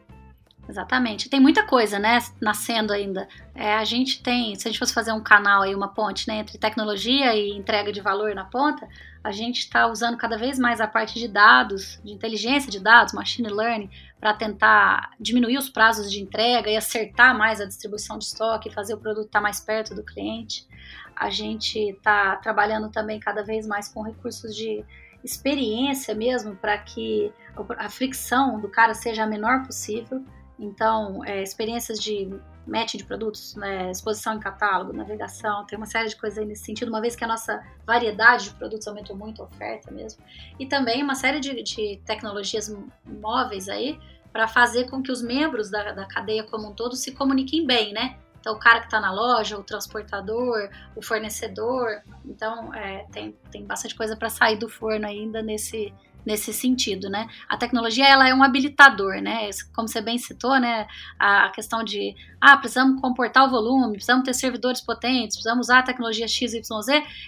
Exatamente. Tem muita coisa, né, nascendo ainda. É, a gente tem, se a gente fosse fazer um canal aí, uma ponte, né, entre tecnologia e entrega de valor na ponta, a gente está usando cada vez mais a parte de dados, de inteligência de dados, machine learning, para tentar diminuir os prazos de entrega e acertar mais a distribuição de estoque, fazer o produto estar tá mais perto do cliente. A gente está trabalhando também cada vez mais com recursos de experiência mesmo, para que a fricção do cara seja a menor possível então, é, experiências de matching de produtos, né, exposição em catálogo, navegação, tem uma série de coisas aí nesse sentido, uma vez que a nossa variedade de produtos aumentou muito a oferta mesmo. E também uma série de, de tecnologias móveis aí para fazer com que os membros da, da cadeia como um todo se comuniquem bem, né? Então, o cara que está na loja, o transportador, o fornecedor. Então, é, tem, tem bastante coisa para sair do forno ainda nesse, nesse sentido, né? A tecnologia ela é um habilitador, né? Como você bem citou, né? A questão de ah, precisamos comportar o volume, precisamos ter servidores potentes, precisamos usar a tecnologia XYZ,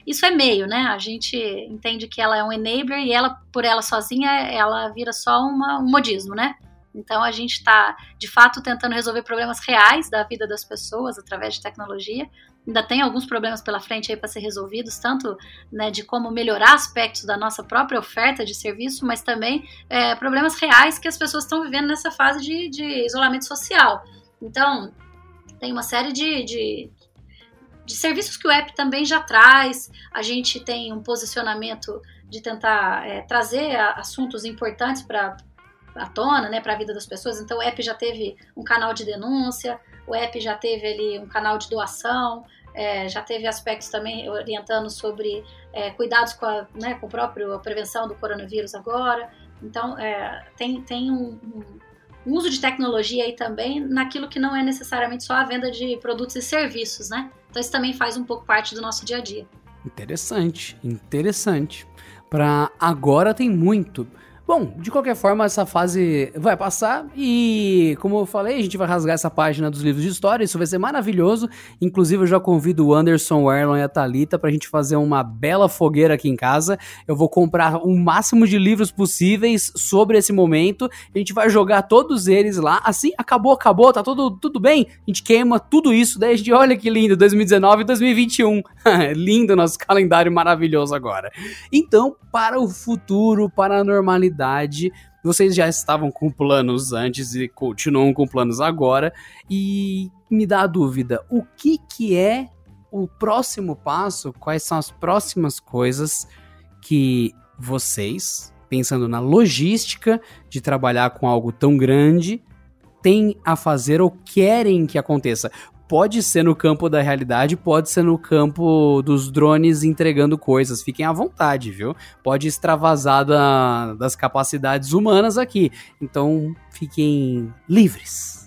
isso é meio, né? A gente entende que ela é um enabler e ela, por ela sozinha, ela vira só uma, um modismo, né? Então a gente está, de fato, tentando resolver problemas reais da vida das pessoas através de tecnologia. Ainda tem alguns problemas pela frente aí para ser resolvidos, tanto né, de como melhorar aspectos da nossa própria oferta de serviço, mas também é, problemas reais que as pessoas estão vivendo nessa fase de, de, isolamento social. Então, tem uma série de, de, de serviços que o app também já traz. A gente tem um posicionamento de tentar é, trazer assuntos importantes para à tona, né, para a vida das pessoas. Então o app já teve um canal de denúncia, o app já teve ali um canal de doação, é, já teve aspectos também orientando sobre é, cuidados com a, né, com o próprio prevenção do coronavírus agora. Então é, tem, tem um, um, uso de tecnologia aí também naquilo que não é necessariamente só a venda de produtos e serviços, né? Então isso também faz um pouco parte do nosso dia a dia. Interessante, interessante. Para agora tem muito. Bom, de qualquer forma, essa fase vai passar e, como eu falei, a gente vai rasgar essa página dos livros de história, isso vai ser maravilhoso. Inclusive, eu já convido o Anderson, o Erlon e a Thalita pra gente fazer uma bela fogueira aqui em casa. Eu vou comprar o máximo de livros possíveis sobre esse momento. A gente vai jogar todos eles lá. Assim, acabou, acabou, tá tudo, tudo bem. A gente queima tudo isso, daí a gente olha que lindo, 2019 e 2021. [laughs] lindo nosso calendário maravilhoso agora. Então, para o futuro, para a normalidade vocês já estavam com planos antes e continuam com planos agora. E me dá a dúvida: o que, que é o próximo passo? Quais são as próximas coisas que vocês, pensando na logística de trabalhar com algo tão grande, têm a fazer ou querem que aconteça? Pode ser no campo da realidade, pode ser no campo dos drones entregando coisas. Fiquem à vontade, viu? Pode extravasar da, das capacidades humanas aqui. Então, fiquem livres.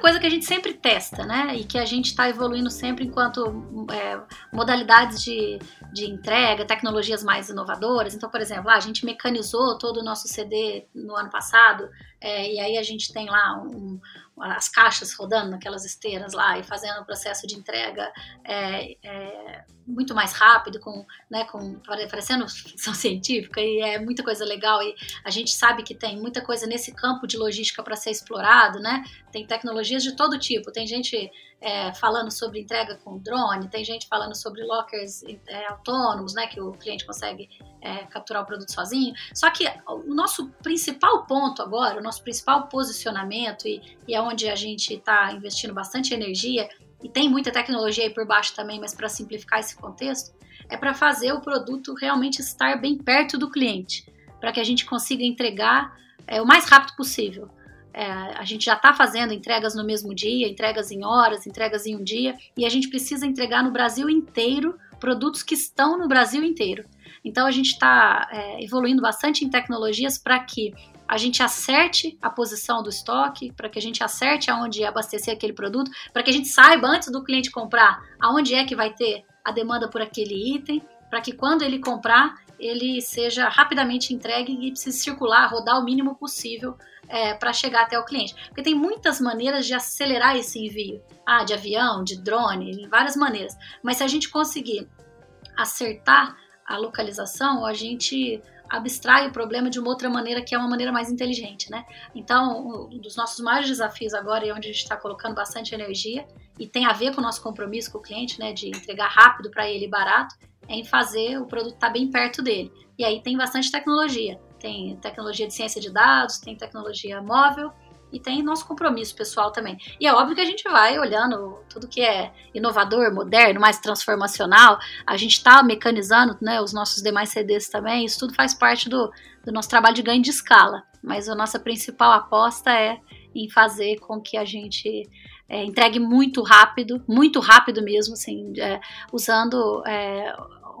Coisa que a gente sempre testa, né? E que a gente está evoluindo sempre enquanto é, modalidades de, de entrega, tecnologias mais inovadoras. Então, por exemplo, a gente mecanizou todo o nosso CD no ano passado, é, e aí a gente tem lá um, as caixas rodando naquelas esteiras lá e fazendo o processo de entrega é, é, muito mais rápido, com, né, com parecendo ficção [laughs] científica e é muita coisa legal e a gente sabe que tem muita coisa nesse campo de logística para ser explorado, né? Tem tecnologias de todo tipo, tem gente é, falando sobre entrega com drone, tem gente falando sobre lockers é, autônomos, né, que o cliente consegue é, capturar o produto sozinho. Só que o nosso principal ponto agora, o nosso principal posicionamento, e, e é onde a gente está investindo bastante energia, e tem muita tecnologia aí por baixo também, mas para simplificar esse contexto, é para fazer o produto realmente estar bem perto do cliente, para que a gente consiga entregar é, o mais rápido possível. É, a gente já está fazendo entregas no mesmo dia, entregas em horas, entregas em um dia, e a gente precisa entregar no Brasil inteiro produtos que estão no Brasil inteiro. Então a gente está é, evoluindo bastante em tecnologias para que a gente acerte a posição do estoque, para que a gente acerte aonde abastecer aquele produto, para que a gente saiba antes do cliente comprar aonde é que vai ter a demanda por aquele item, para que quando ele comprar ele seja rapidamente entregue e precise circular, rodar o mínimo possível é, para chegar até o cliente. Porque tem muitas maneiras de acelerar esse envio. Ah, de avião, de drone, várias maneiras. Mas se a gente conseguir acertar a localização, a gente abstrai o problema de uma outra maneira que é uma maneira mais inteligente, né? Então, um dos nossos maiores desafios agora e onde a gente está colocando bastante energia e tem a ver com o nosso compromisso com o cliente, né, de entregar rápido para ele barato, é em fazer o produto estar tá bem perto dele. E aí tem bastante tecnologia tem tecnologia de ciência de dados, tem tecnologia móvel e tem nosso compromisso pessoal também. E é óbvio que a gente vai olhando tudo que é inovador, moderno, mais transformacional, a gente está mecanizando né, os nossos demais CDs também, isso tudo faz parte do, do nosso trabalho de ganho de escala. Mas a nossa principal aposta é em fazer com que a gente é, entregue muito rápido, muito rápido mesmo, assim, é, usando é,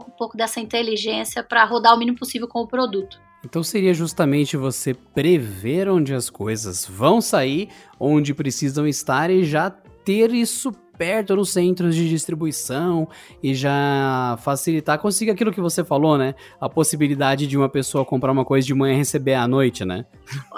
um pouco dessa inteligência para rodar o mínimo possível com o produto. Então seria justamente você prever onde as coisas vão sair, onde precisam estar e já ter isso perto nos centros de distribuição e já facilitar, conseguir aquilo que você falou, né? A possibilidade de uma pessoa comprar uma coisa de manhã e receber à noite, né?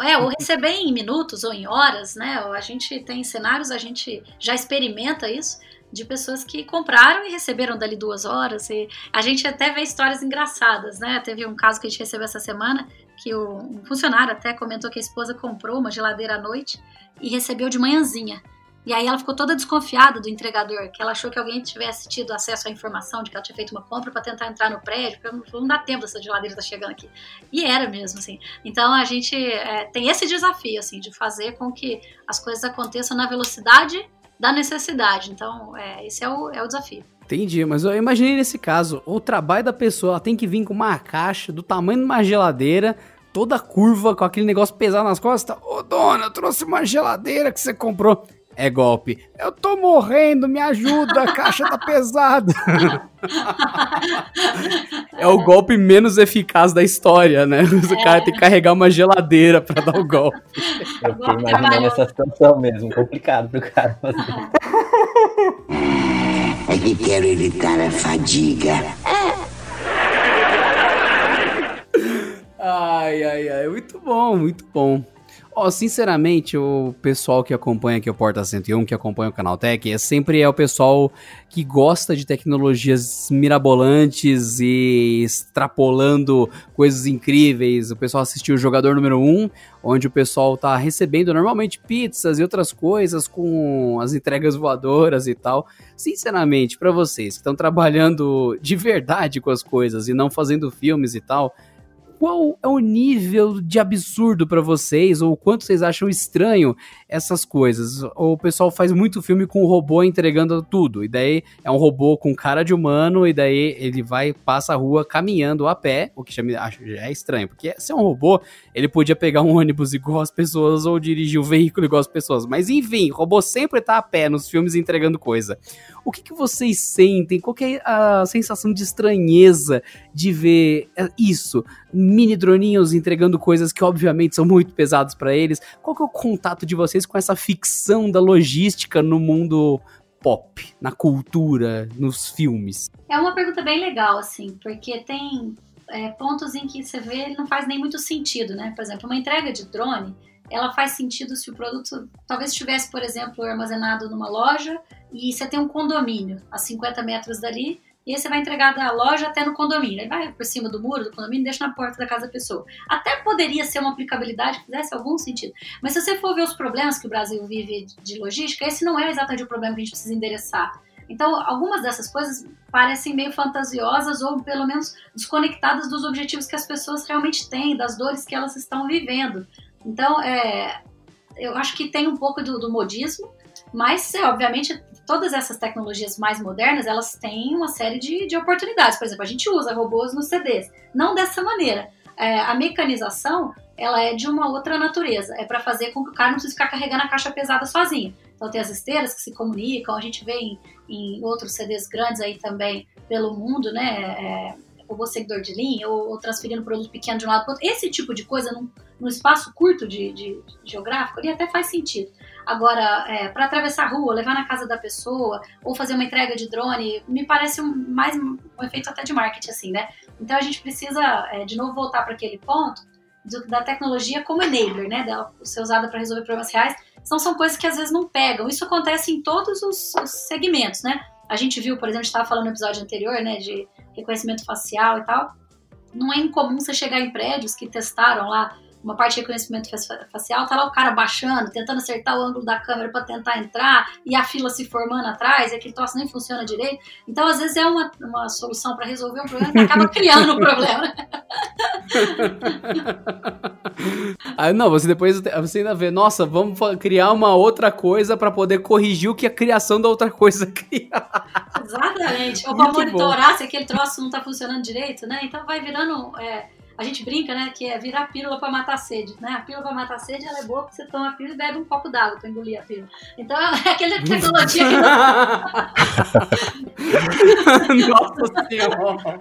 É, ou receber em minutos ou em horas, né? A gente tem cenários, a gente já experimenta isso de pessoas que compraram e receberam dali duas horas. E a gente até vê histórias engraçadas, né? Teve um caso que a gente recebeu essa semana que um funcionário até comentou que a esposa comprou uma geladeira à noite e recebeu de manhãzinha. E aí ela ficou toda desconfiada do entregador, que ela achou que alguém tivesse tido acesso à informação de que ela tinha feito uma compra para tentar entrar no prédio, porque não dá tempo dessa geladeira estar tá chegando aqui. E era mesmo, assim. Então a gente é, tem esse desafio, assim, de fazer com que as coisas aconteçam na velocidade da necessidade. Então, é, esse é o, é o desafio. Entendi, mas eu imaginei nesse caso, o trabalho da pessoa, tem que vir com uma caixa do tamanho de uma geladeira, toda curva, com aquele negócio pesado nas costas. Ô dona, eu trouxe uma geladeira que você comprou. É golpe. Eu tô morrendo, me ajuda, a caixa tá pesada. é o golpe menos eficaz da história, né? O é. cara tem que carregar uma geladeira pra dar o golpe. Eu fiquei imaginando essa situação mesmo, complicado pro cara fazer. É que quero evitar a fadiga. Ai, ai, ai, muito bom, muito bom. Ó, oh, sinceramente, o pessoal que acompanha aqui o Porta 101, que acompanha o Canal Tech, é sempre é o pessoal que gosta de tecnologias mirabolantes e extrapolando coisas incríveis. O pessoal assistiu o Jogador Número 1, onde o pessoal tá recebendo normalmente pizzas e outras coisas com as entregas voadoras e tal. Sinceramente, para vocês que estão trabalhando de verdade com as coisas e não fazendo filmes e tal, qual é o nível de absurdo para vocês, ou quanto vocês acham estranho essas coisas? O pessoal faz muito filme com o robô entregando tudo, e daí é um robô com cara de humano, e daí ele vai, passa a rua caminhando a pé, o que já, me, acho, já é estranho, porque se é um robô, ele podia pegar um ônibus igual as pessoas, ou dirigir o um veículo igual as pessoas, mas enfim, o robô sempre tá a pé nos filmes entregando coisa. O que, que vocês sentem? Qual é a sensação de estranheza de ver é, isso? mini droninhos entregando coisas que obviamente são muito pesadas para eles. Qual que é o contato de vocês com essa ficção da logística no mundo pop, na cultura, nos filmes? É uma pergunta bem legal, assim, porque tem é, pontos em que você vê não faz nem muito sentido, né? Por exemplo, uma entrega de drone, ela faz sentido se o produto talvez estivesse, por exemplo, armazenado numa loja e você tem um condomínio a 50 metros dali e aí você vai entregar da loja até no condomínio. Ele vai por cima do muro do condomínio e deixa na porta da casa da pessoa. Até poderia ser uma aplicabilidade que fizesse algum sentido. Mas se você for ver os problemas que o Brasil vive de logística, esse não é exatamente o problema que a gente precisa endereçar. Então, algumas dessas coisas parecem meio fantasiosas ou pelo menos desconectadas dos objetivos que as pessoas realmente têm, das dores que elas estão vivendo. Então, é, eu acho que tem um pouco do, do modismo, Mas, é, obviamente, todas essas tecnologias mais modernas, elas têm uma série de, de oportunidades. Por exemplo, a gente usa robôs nos CDs. Não dessa maneira. É, a mecanização, ela é de uma outra natureza. É para fazer com que o cara não precise ficar carregando a caixa pesada sozinho. Então tem as esteiras que se comunicam, a gente vê em, em outros CDs grandes aí também pelo mundo, né? É, robô seguidor de linha ou, ou transferindo produto pequeno de um lado para outro. Esse tipo de coisa, num, num espaço curto de, de, de, geográfico, ele até faz sentido. Agora, é, para atravessar a rua, levar na casa da pessoa ou fazer uma entrega de drone, me parece um, mais um efeito até de marketing, assim, né? Então a gente precisa, é, de novo, voltar para aquele ponto do, da tecnologia como enabler, né? Dela ser usada para resolver problemas reais. São, são coisas que às vezes não pegam. Isso acontece em todos os, os segmentos, né? A gente viu, por exemplo, a gente estava falando no episódio anterior, né, de reconhecimento facial e tal. Não é incomum você chegar em prédios que testaram lá uma parte de reconhecimento facial, tá lá o cara baixando, tentando acertar o ângulo da câmera para tentar entrar, e a fila se formando atrás, e aquele troço nem funciona direito. Então, às vezes, é uma, uma solução para resolver um problema que acaba [laughs] criando um problema. não, você depois você ainda vê, nossa, vamos criar uma outra coisa para poder corrigir o que a criação da outra coisa [laughs] cria. Exatamente. Ou [laughs] para monitorar bom. se aquele troço não tá funcionando direito, né? Então vai virando. É, a gente brinca, né, que é virar pílula para matar sede, né? A pílula para matar sede, ela é boa porque você toma a pílula e bebe um copo d'água para engolir a pílula. Então, é aquela [laughs] tecnologia que... [laughs] Nossa Senhora!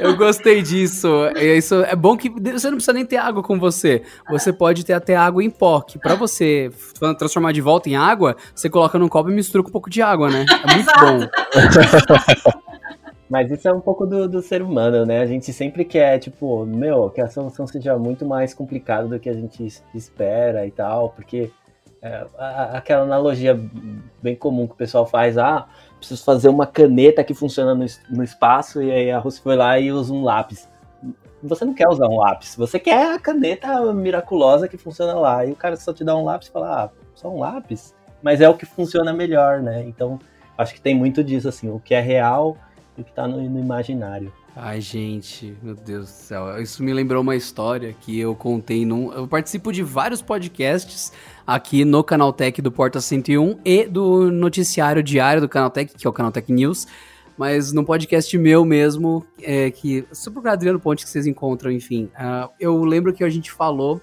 Eu gostei disso. É, isso é bom que você não precisa nem ter água com você. Você pode ter até água em pó, que para você transformar de volta em água, você coloca num copo e mistura com um pouco de água, né? É muito bom. [laughs] Mas isso é um pouco do, do, ser humano, né? A gente sempre quer, tipo, meu, que a solução seja muito mais complicada do que a gente espera e tal, porque é, a, aquela analogia bem comum que o pessoal faz, ah, preciso fazer uma caneta que funciona no, no espaço, e aí a Rússia foi lá e usa um lápis. Você não quer usar um lápis, você quer a caneta miraculosa que funciona lá. E o cara só te dá um lápis e fala, ah, só um lápis? Mas é o que funciona melhor, né? Então, acho que tem muito disso, assim, o que é real do que tá no, no imaginário. Ai, gente, meu Deus do céu. Isso me lembrou uma história que eu contei num. Eu participo de vários podcasts aqui no Canaltech do Porta 101 e do noticiário diário do Canaltech, que é o Canaltech News. Mas num podcast meu mesmo, é, que. Se procurar Adriano Ponte que vocês encontram, enfim. Uh, eu lembro que a gente falou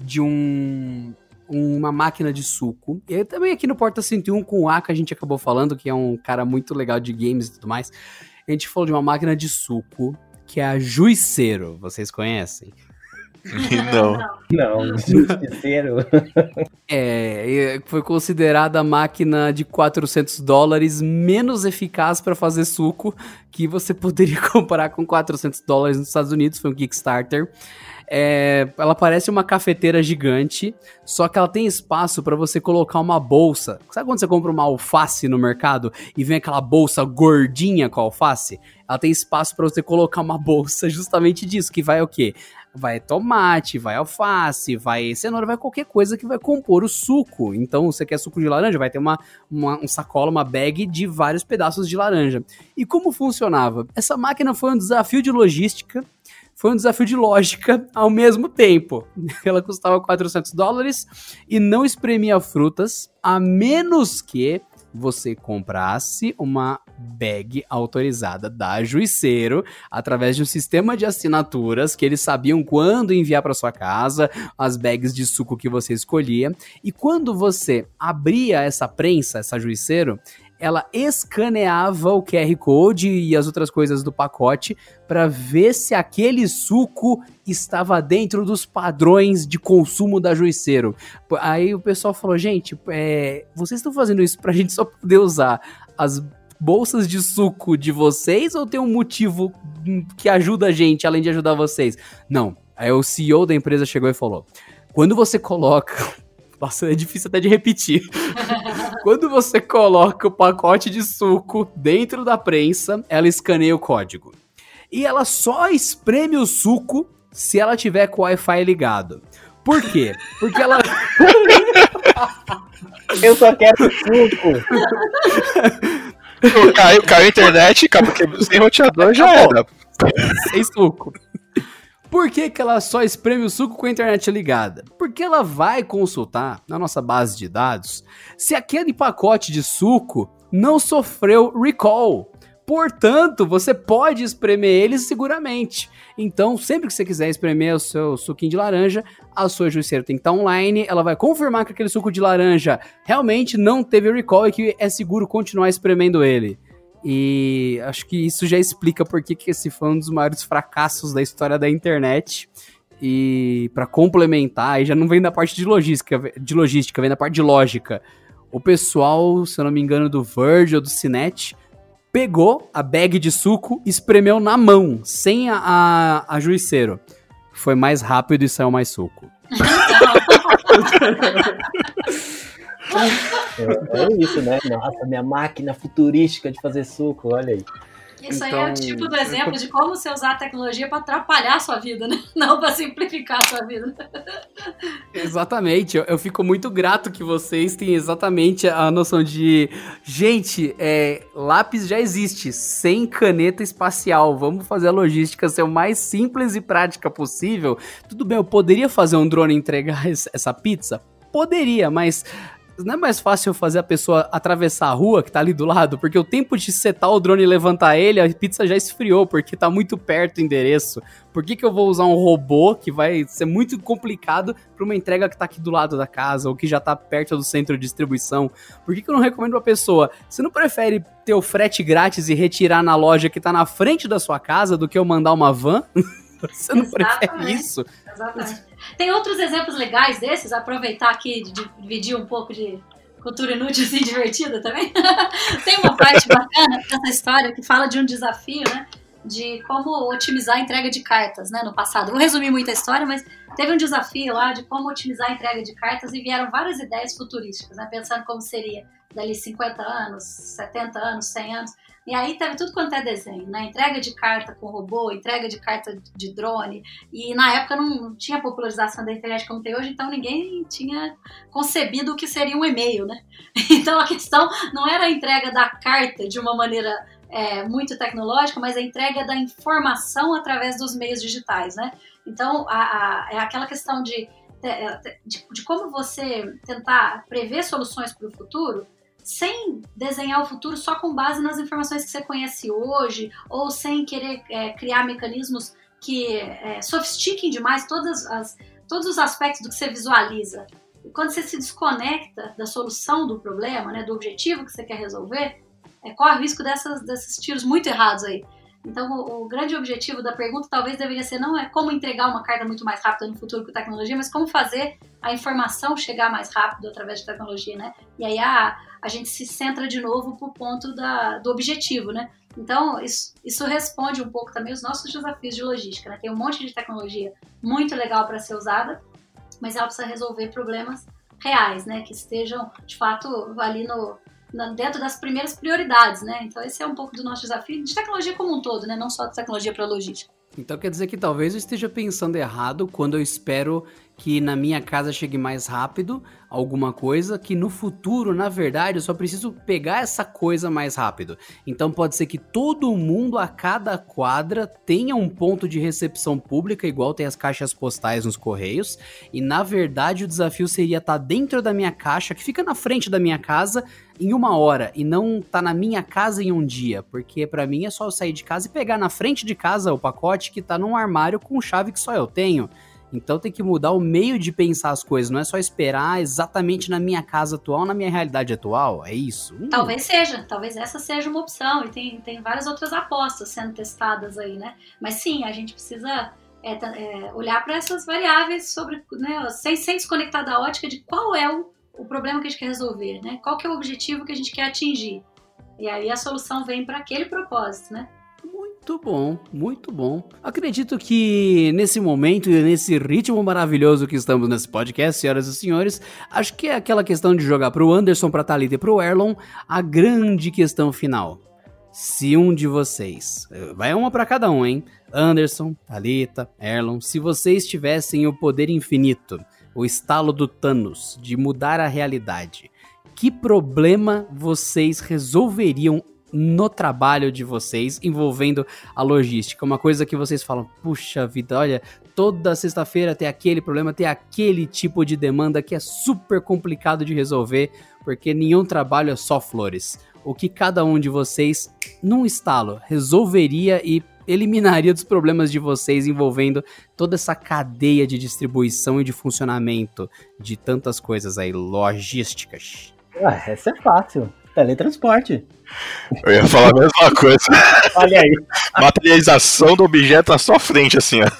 de um uma máquina de suco. E também aqui no Porta 101 com o Aka a gente acabou falando, que é um cara muito legal de games e tudo mais a gente falou de uma máquina de suco que é a Juiceiro. Vocês conhecem? [laughs] Não. Não, [laughs] justiceiro. é, foi considerada a máquina de 400 dólares menos eficaz para fazer suco que você poderia [laughs] comprar com 400 dólares nos Estados Unidos. Foi um Kickstarter. É, ela parece uma cafeteira gigante, só que ela tem espaço para você colocar uma bolsa. Sabe quando você compra uma alface no mercado e vem aquela bolsa gordinha com a alface? Ela tem espaço para você colocar uma bolsa [laughs] justamente disso, que vai o quê? Vai tomate, vai alface, vai cenoura, vai qualquer coisa que vai compor o suco. Então, você quer suco de laranja, vai ter uma, uma um sacola, uma bag de vários pedaços de laranja. E como funcionava? Essa máquina foi um desafio de logística foi um desafio de lógica ao mesmo tempo. [laughs] Ela custava 400 dólares e não espremia frutas, a menos que você comprasse uma bag autorizada da Juiceiro através de um sistema de assinaturas que eles sabiam quando enviar para sua casa as bags de suco que você escolhia. E quando você abria essa prensa, essa Juiceiro, ela escaneava o QR Code e as outras coisas do pacote para ver se aquele suco estava dentro dos padrões de consumo da Juiceiro. Aí o pessoal falou: gente, é, vocês estão fazendo isso para a gente só poder usar as bolsas de suco de vocês ou tem um motivo que ajuda a gente além de ajudar vocês? Não. Aí o CEO da empresa chegou e falou: quando você coloca [laughs] nossa, é difícil até de repetir. [laughs] Quando você coloca o pacote de suco dentro da prensa, ela escaneia o código. E ela só espreme o suco se ela tiver com o Wi-Fi ligado. Por quê? Porque ela. [laughs] Eu só quero suco. caiu, caiu a internet, acabou que sem roteador já era. Sem suco. Por que, que ela só espreme o suco com a internet ligada? Porque ela vai consultar na nossa base de dados se aquele pacote de suco não sofreu recall. Portanto, você pode espremer ele seguramente. Então, sempre que você quiser espremer o seu suquinho de laranja, a sua juiceira tem que estar online, ela vai confirmar que aquele suco de laranja realmente não teve recall e que é seguro continuar espremendo ele. E acho que isso já explica por que esse foi um dos maiores fracassos da história da internet. E para complementar, aí já não vem da parte de logística, de logística, vem da parte de lógica. O pessoal, se eu não me engano, do Verge ou do Cinet, pegou a bag de suco e espremeu na mão, sem a, a, a juiceiro. Foi mais rápido e saiu mais suco. [laughs] [laughs] É, é, isso, né? Nossa, minha máquina futurística de fazer suco, olha aí. Isso então, aí é o tipo do exemplo de como você usar a tecnologia para atrapalhar a sua vida, né? [laughs] Não para simplificar a sua vida. Exatamente. Eu, eu, fico muito grato que vocês tenham exatamente a noção de. Gente, é, lápis já existe, sem caneta espacial. Vamos fazer a logística ser o mais simples e prática possível. Tudo bem, eu poderia fazer um drone entregar [laughs] essa pizza? Poderia, mas não é mais fácil fazer a pessoa atravessar a rua que tá ali do lado? Porque o tempo de setar o drone e levantar ele, a pizza já esfriou, porque tá muito perto o endereço. Por que, que eu vou usar um robô que vai ser muito complicado para uma entrega que tá aqui do lado da casa ou que já tá perto do centro de distribuição? Por que, que eu não recomendo pra pessoa? Você não prefere ter o frete grátis e retirar na loja que tá na frente da sua casa do que eu mandar uma van? [laughs] Você não Exatamente. prefere isso? Exatamente. Tem outros exemplos legais desses, aproveitar aqui de dividir um pouco de cultura inútil assim [laughs] divertida também. [laughs] Tem uma parte bacana dessa história que fala de um desafio, né? De como otimizar a entrega de cartas, né? No passado. Vou resumir muito a história, mas teve um desafio lá de como otimizar a entrega de cartas e vieram várias ideias futurísticas, né? Pensando como seria dali 50 anos, 70 anos, 100 anos. E aí teve tudo quanto é desenho, né? Entrega de carta com robô, entrega de carta de drone. E na época não tinha popularização da internet como tem hoje, então ninguém tinha concebido o que seria um e-mail, né? [laughs] Então a questão não era a entrega da carta de uma maneira é, muito tecnológica, mas a entrega da informação através dos meios digitais, né? Então a, a, é aquela questão de, de, de como você tentar prever soluções para o futuro sem desenhar o futuro só com base nas informações que você conhece hoje, ou sem querer é, criar mecanismos que é, sofistiquem demais todas as, todos os aspectos do que você visualiza. Quando você se desconecta da solução do problema, né, do objetivo que você quer resolver, é, corre o risco dessas, desses tiros muito errados aí. Então, o, o, grande objetivo da pergunta talvez deveria ser não é como entregar uma carta muito mais rápida no futuro com tecnologia, mas como fazer a informação chegar mais rápido através de tecnologia, né? E aí a, a gente se centra de novo pro ponto da, do objetivo, né? Então, isso, isso responde um pouco também os nossos desafios de logística, né? Tem um monte de tecnologia muito legal para ser usada, mas ela precisa resolver problemas reais, né? Que estejam, de fato, ali no, dentro das primeiras prioridades, né? Então esse é um pouco do nosso desafio de tecnologia como um todo, né? Não só de tecnologia para logística. Então quer dizer que talvez eu esteja pensando errado quando eu espero que na minha casa chegue mais rápido alguma coisa que no futuro, na verdade, eu só preciso pegar essa coisa mais rápido. Então pode ser que todo mundo a cada quadra tenha um ponto de recepção pública, igual tem as caixas postais nos correios, e na verdade o desafio seria estar tá dentro da minha caixa, que fica na frente da minha casa, em uma hora, e não tá na minha casa em um dia, porque para mim é só eu sair de casa e pegar na frente de casa o pacote que tá num armário com chave que só eu tenho. Então tem que mudar o meio de pensar as coisas, não é só esperar exatamente na minha casa atual, na minha realidade atual, é isso? Hum. Talvez seja, talvez essa seja uma opção, e tem, tem várias outras apostas sendo testadas aí, né? Mas sim, a gente precisa é, é, olhar para essas variáveis sobre, né, sem, sem desconectar da ótica de qual é o, o problema que a gente quer resolver, né? Qual que é o objetivo que a gente quer atingir. E aí a solução vem para aquele propósito, né? Muito bom, muito bom. Acredito que nesse momento e nesse ritmo maravilhoso que estamos nesse podcast, senhoras e senhores, acho que é aquela questão de jogar pro Anderson, pra Thalita e pro Erlon a grande questão final. Se um de vocês, vai uma para cada um, hein? Anderson, Thalita, Erlon, se vocês tivessem o poder infinito, o estalo do Thanos de mudar a realidade, que problema vocês resolveriam no trabalho de vocês envolvendo a logística? Uma coisa que vocês falam, puxa vida, olha, toda sexta-feira tem aquele problema, tem aquele tipo de demanda que é super complicado de resolver, porque nenhum trabalho é só flores. O que cada um de vocês, num estalo, resolveria e eliminaria dos problemas de vocês envolvendo toda essa cadeia de distribuição e de funcionamento de tantas coisas aí, logísticas? Ah, essa é fácil. Teletransporte. Eu ia falar a mesma coisa. [laughs] Olha aí. Materialização do objeto na sua frente, assim, ó.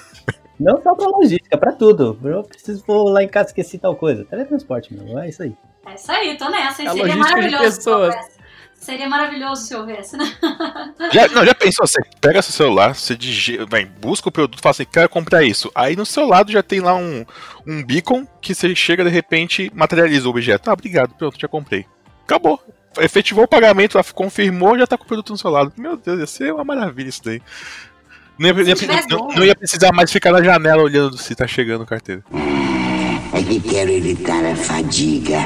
Não só pra logística, pra tudo. Eu preciso for lá em casa esqueci tal coisa. Teletransporte, meu. É isso aí. É isso aí, tô nessa? A Seria maravilhoso se houvesse. Seria maravilhoso se houvesse, né? Já, não, já pensou? Você pega seu celular, você digita, vai, busca o produto, fala assim, quero comprar isso. Aí no seu lado já tem lá um, um beacon que você chega de repente materializa o objeto. Ah, obrigado, pronto, já comprei. Acabou. Efetivou o pagamento, ela confirmou, já tá com o produto no seu lado. Meu Deus, ia ser uma maravilha isso daí. Não ia, ia- não- não ia precisar mais ficar na janela olhando se tá chegando carteira. É que quero evitar a fadiga.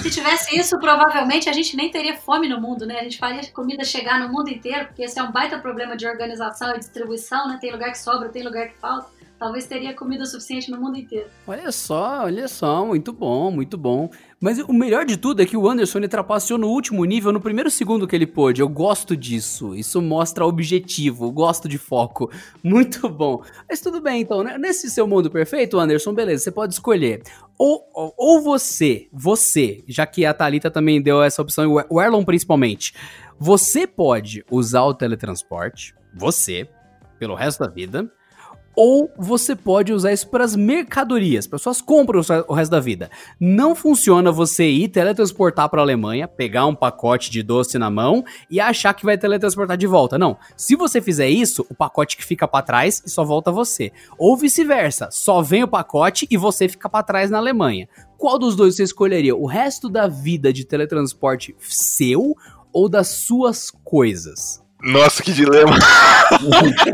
Se tivesse isso, provavelmente a gente nem teria fome no mundo, né? A gente faria comida chegar no mundo inteiro, porque esse é um baita problema de organização e distribuição, né? Tem lugar que sobra, tem lugar que falta. Talvez teria comida suficiente no mundo inteiro. Olha só, olha só, muito bom, muito bom. Mas o melhor de tudo é que o Anderson ele trapaceou no último nível no primeiro segundo que ele pôde. Eu gosto disso. Isso mostra objetivo, gosto de foco. Muito bom. Mas tudo bem, então, né? Nesse seu mundo perfeito, Anderson, beleza, você pode escolher. Ou, ou, você, você, já que a Thalita também deu essa opção, o Erlon principalmente, você pode usar o teletransporte, você, pelo resto da vida, ou você pode usar isso para as mercadorias, para suas compras o resto da vida. Não funciona você ir teletransportar para a Alemanha, pegar um pacote de doce na mão e achar que vai teletransportar de volta. Não. Se você fizer isso, o pacote que fica para trás e só volta você. Ou vice-versa, só vem o pacote e você fica para trás na Alemanha. Qual dos dois você escolheria? O resto da vida de teletransporte seu ou das suas coisas? Nossa, que dilema.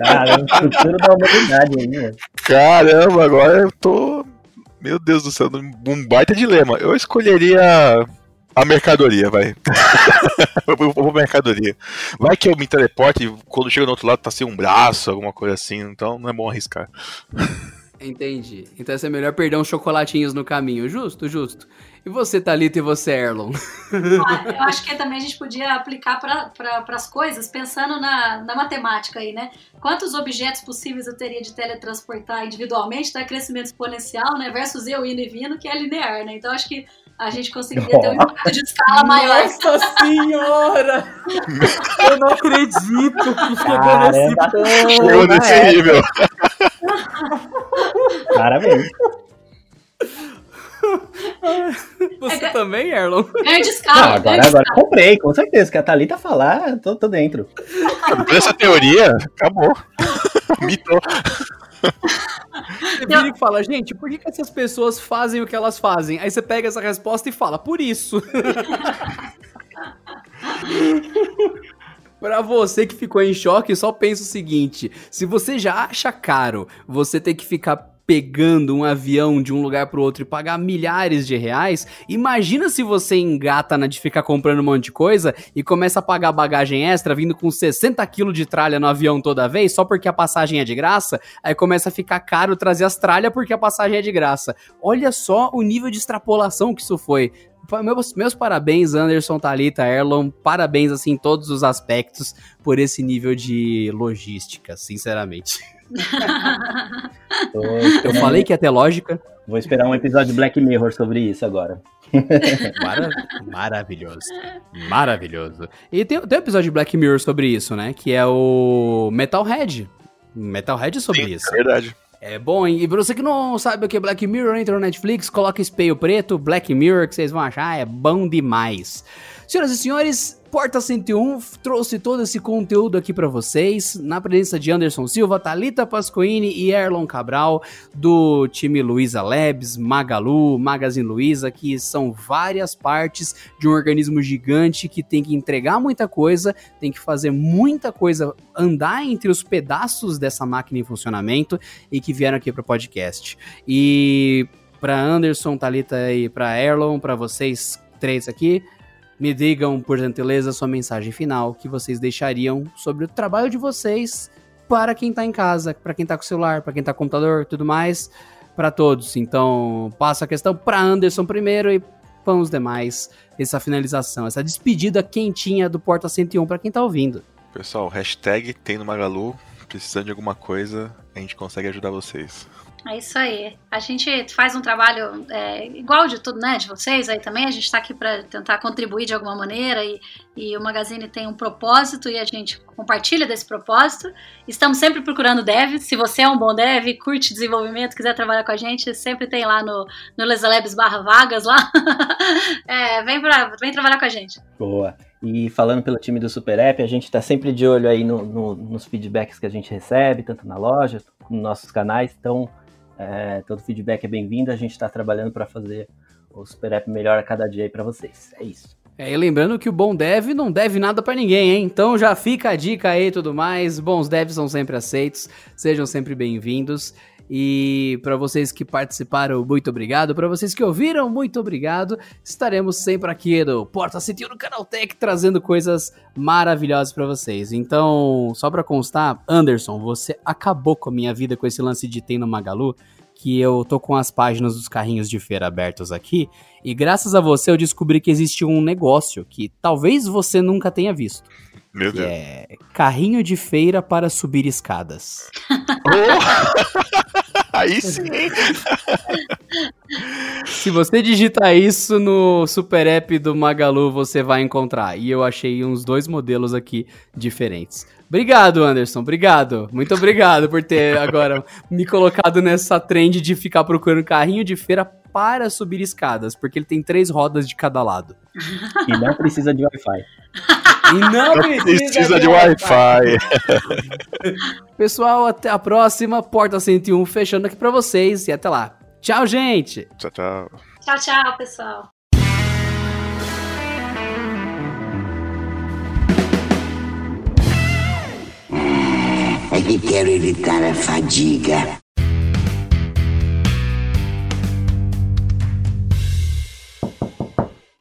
Cara, é o futuro da humanidade aí, né? Caramba, agora eu tô. Meu Deus do céu, um baita dilema. Eu escolheria a mercadoria, vai. [laughs] eu vou mercadoria. Vai que eu me teleporte e quando chego no outro lado tá sem um braço, alguma coisa assim, então não é bom arriscar. [laughs] Entendi. Então é melhor perder uns chocolatinhos no caminho. Justo, justo. E você, Thalita, e você, Erlon? Ah, Eu acho que também a gente podia aplicar para as coisas, pensando na, na matemática aí, né? Quantos objetos possíveis eu teria de teletransportar individualmente, tá? Crescimento exponencial, né? Versus eu indo e vindo, que é linear, né? Então acho que a gente conseguiria ter um impacto de escala maior. Nossa senhora! Eu não acredito que Chegou nesse época. nível. Parabéns. [laughs] Você É, também, Erlon? Ganho de Não, escala. ganho agora, agora escala. comprei, com certeza. Que a Thalita falar, tô, tô dentro. Por essa teoria, acabou. [laughs] Mitou. Você vira e fala, gente, por que, que essas pessoas fazem o que elas fazem? Aí você pega essa resposta e fala, por isso. [laughs] Pra você que ficou em choque, só pensa o seguinte: se você já acha caro você ter que ficar pegando um avião de um lugar pro outro e pagar milhares de reais, imagina se você engata na de ficar comprando um monte de coisa e começa a pagar bagagem extra vindo com 60 quilos de tralha no avião toda vez, só porque a passagem é de graça, aí começa a ficar caro trazer as tralhas porque a passagem é de graça. Olha só o nível de extrapolação que isso foi. Meus, meus parabéns, Anderson, Thalita, Erlon. Parabéns, assim, em todos os aspectos por esse nível de logística, sinceramente. Tô [laughs] Eu falei que ia ter lógica. Vou esperar um episódio de Black Mirror sobre isso agora. [laughs] Mara- maravilhoso. Maravilhoso. E tem, tem um episódio de Black Mirror sobre isso, né? Que é o Metalhead. Metalhead é sobre Sim, isso. é verdade. É bom, hein? E pra você que não sabe o que é Black Mirror, entra no Netflix, coloca espelho preto, Black Mirror, que vocês vão achar, é bom demais. Senhoras e senhores, Porta 101 trouxe todo esse conteúdo aqui pra vocês, na presença de Anderson Silva, Thalita Pascoini e Erlon Cabral, do time Luiza Labs, Magalu, Magazine Luiza, que são várias partes de um organismo gigante que tem que entregar muita coisa, tem que fazer muita coisa, andar entre os pedaços dessa máquina em funcionamento e que vieram aqui para o podcast. E para Anderson, Talita e para Erlon, para vocês três aqui, me digam, por gentileza, sua mensagem final que vocês deixariam sobre o trabalho de vocês para quem tá em casa, para quem tá com celular, para quem tá com computador, tudo mais, para todos. Então, passo a questão para Anderson primeiro e para os demais essa finalização, essa despedida quentinha do Porta 101 para quem tá ouvindo. Pessoal, hashtag tem no Magalu, precisando de alguma coisa, a gente consegue ajudar vocês. É isso aí. A gente faz um trabalho é, igual de tudo, né? De vocês aí também. A gente está aqui para tentar contribuir de alguma maneira e, e o Magazine tem um propósito e a gente compartilha desse propósito. Estamos sempre procurando dev. Se você é um bom dev, curte desenvolvimento, quiser trabalhar com a gente, sempre tem lá no, no Lesalabs barra vagas lá. [laughs] é, vem, pra, vem trabalhar com a gente. Boa. E falando pelo time do Super App, a gente está sempre de olho aí no, no, nos feedbacks que a gente recebe, tanto na loja, nos nossos canais. Então, é, todo feedback é bem-vindo. A gente está trabalhando para fazer o Super App melhor a cada dia para vocês. É isso. É, e lembrando que o bom dev não deve nada para ninguém, hein? Então já fica a dica aí e tudo mais. Bons devs são sempre aceitos. Sejam sempre bem-vindos. E para vocês que participaram, muito obrigado. Para vocês que ouviram, muito obrigado. Estaremos sempre aqui no Porta City no Canal Tech trazendo coisas maravilhosas para vocês. Então, só para constar, Anderson, você acabou com a minha vida com esse lance de tem no Magalu que eu tô com as páginas dos carrinhos de feira abertos aqui, e graças a você eu descobri que existe um negócio que talvez você nunca tenha visto. Meu Deus. É carrinho de feira para subir escadas. Oh! [laughs] Aí sim. Se você digitar isso no super app do Magalu, você vai encontrar. E eu achei uns dois modelos aqui diferentes. Obrigado, Anderson. Obrigado. Muito obrigado por ter agora me colocado nessa trend de ficar procurando carrinho de feira para subir escadas, porque ele tem três rodas de cada lado. E não precisa de Wi-Fi. [laughs] E não precisa, Precisa de Wi-Fi. Pessoal, até a próxima. Porta 101 fechando aqui pra vocês. E até lá. Tchau, gente! Tchau, tchau. Tchau, tchau, pessoal. É que quero evitar a fadiga.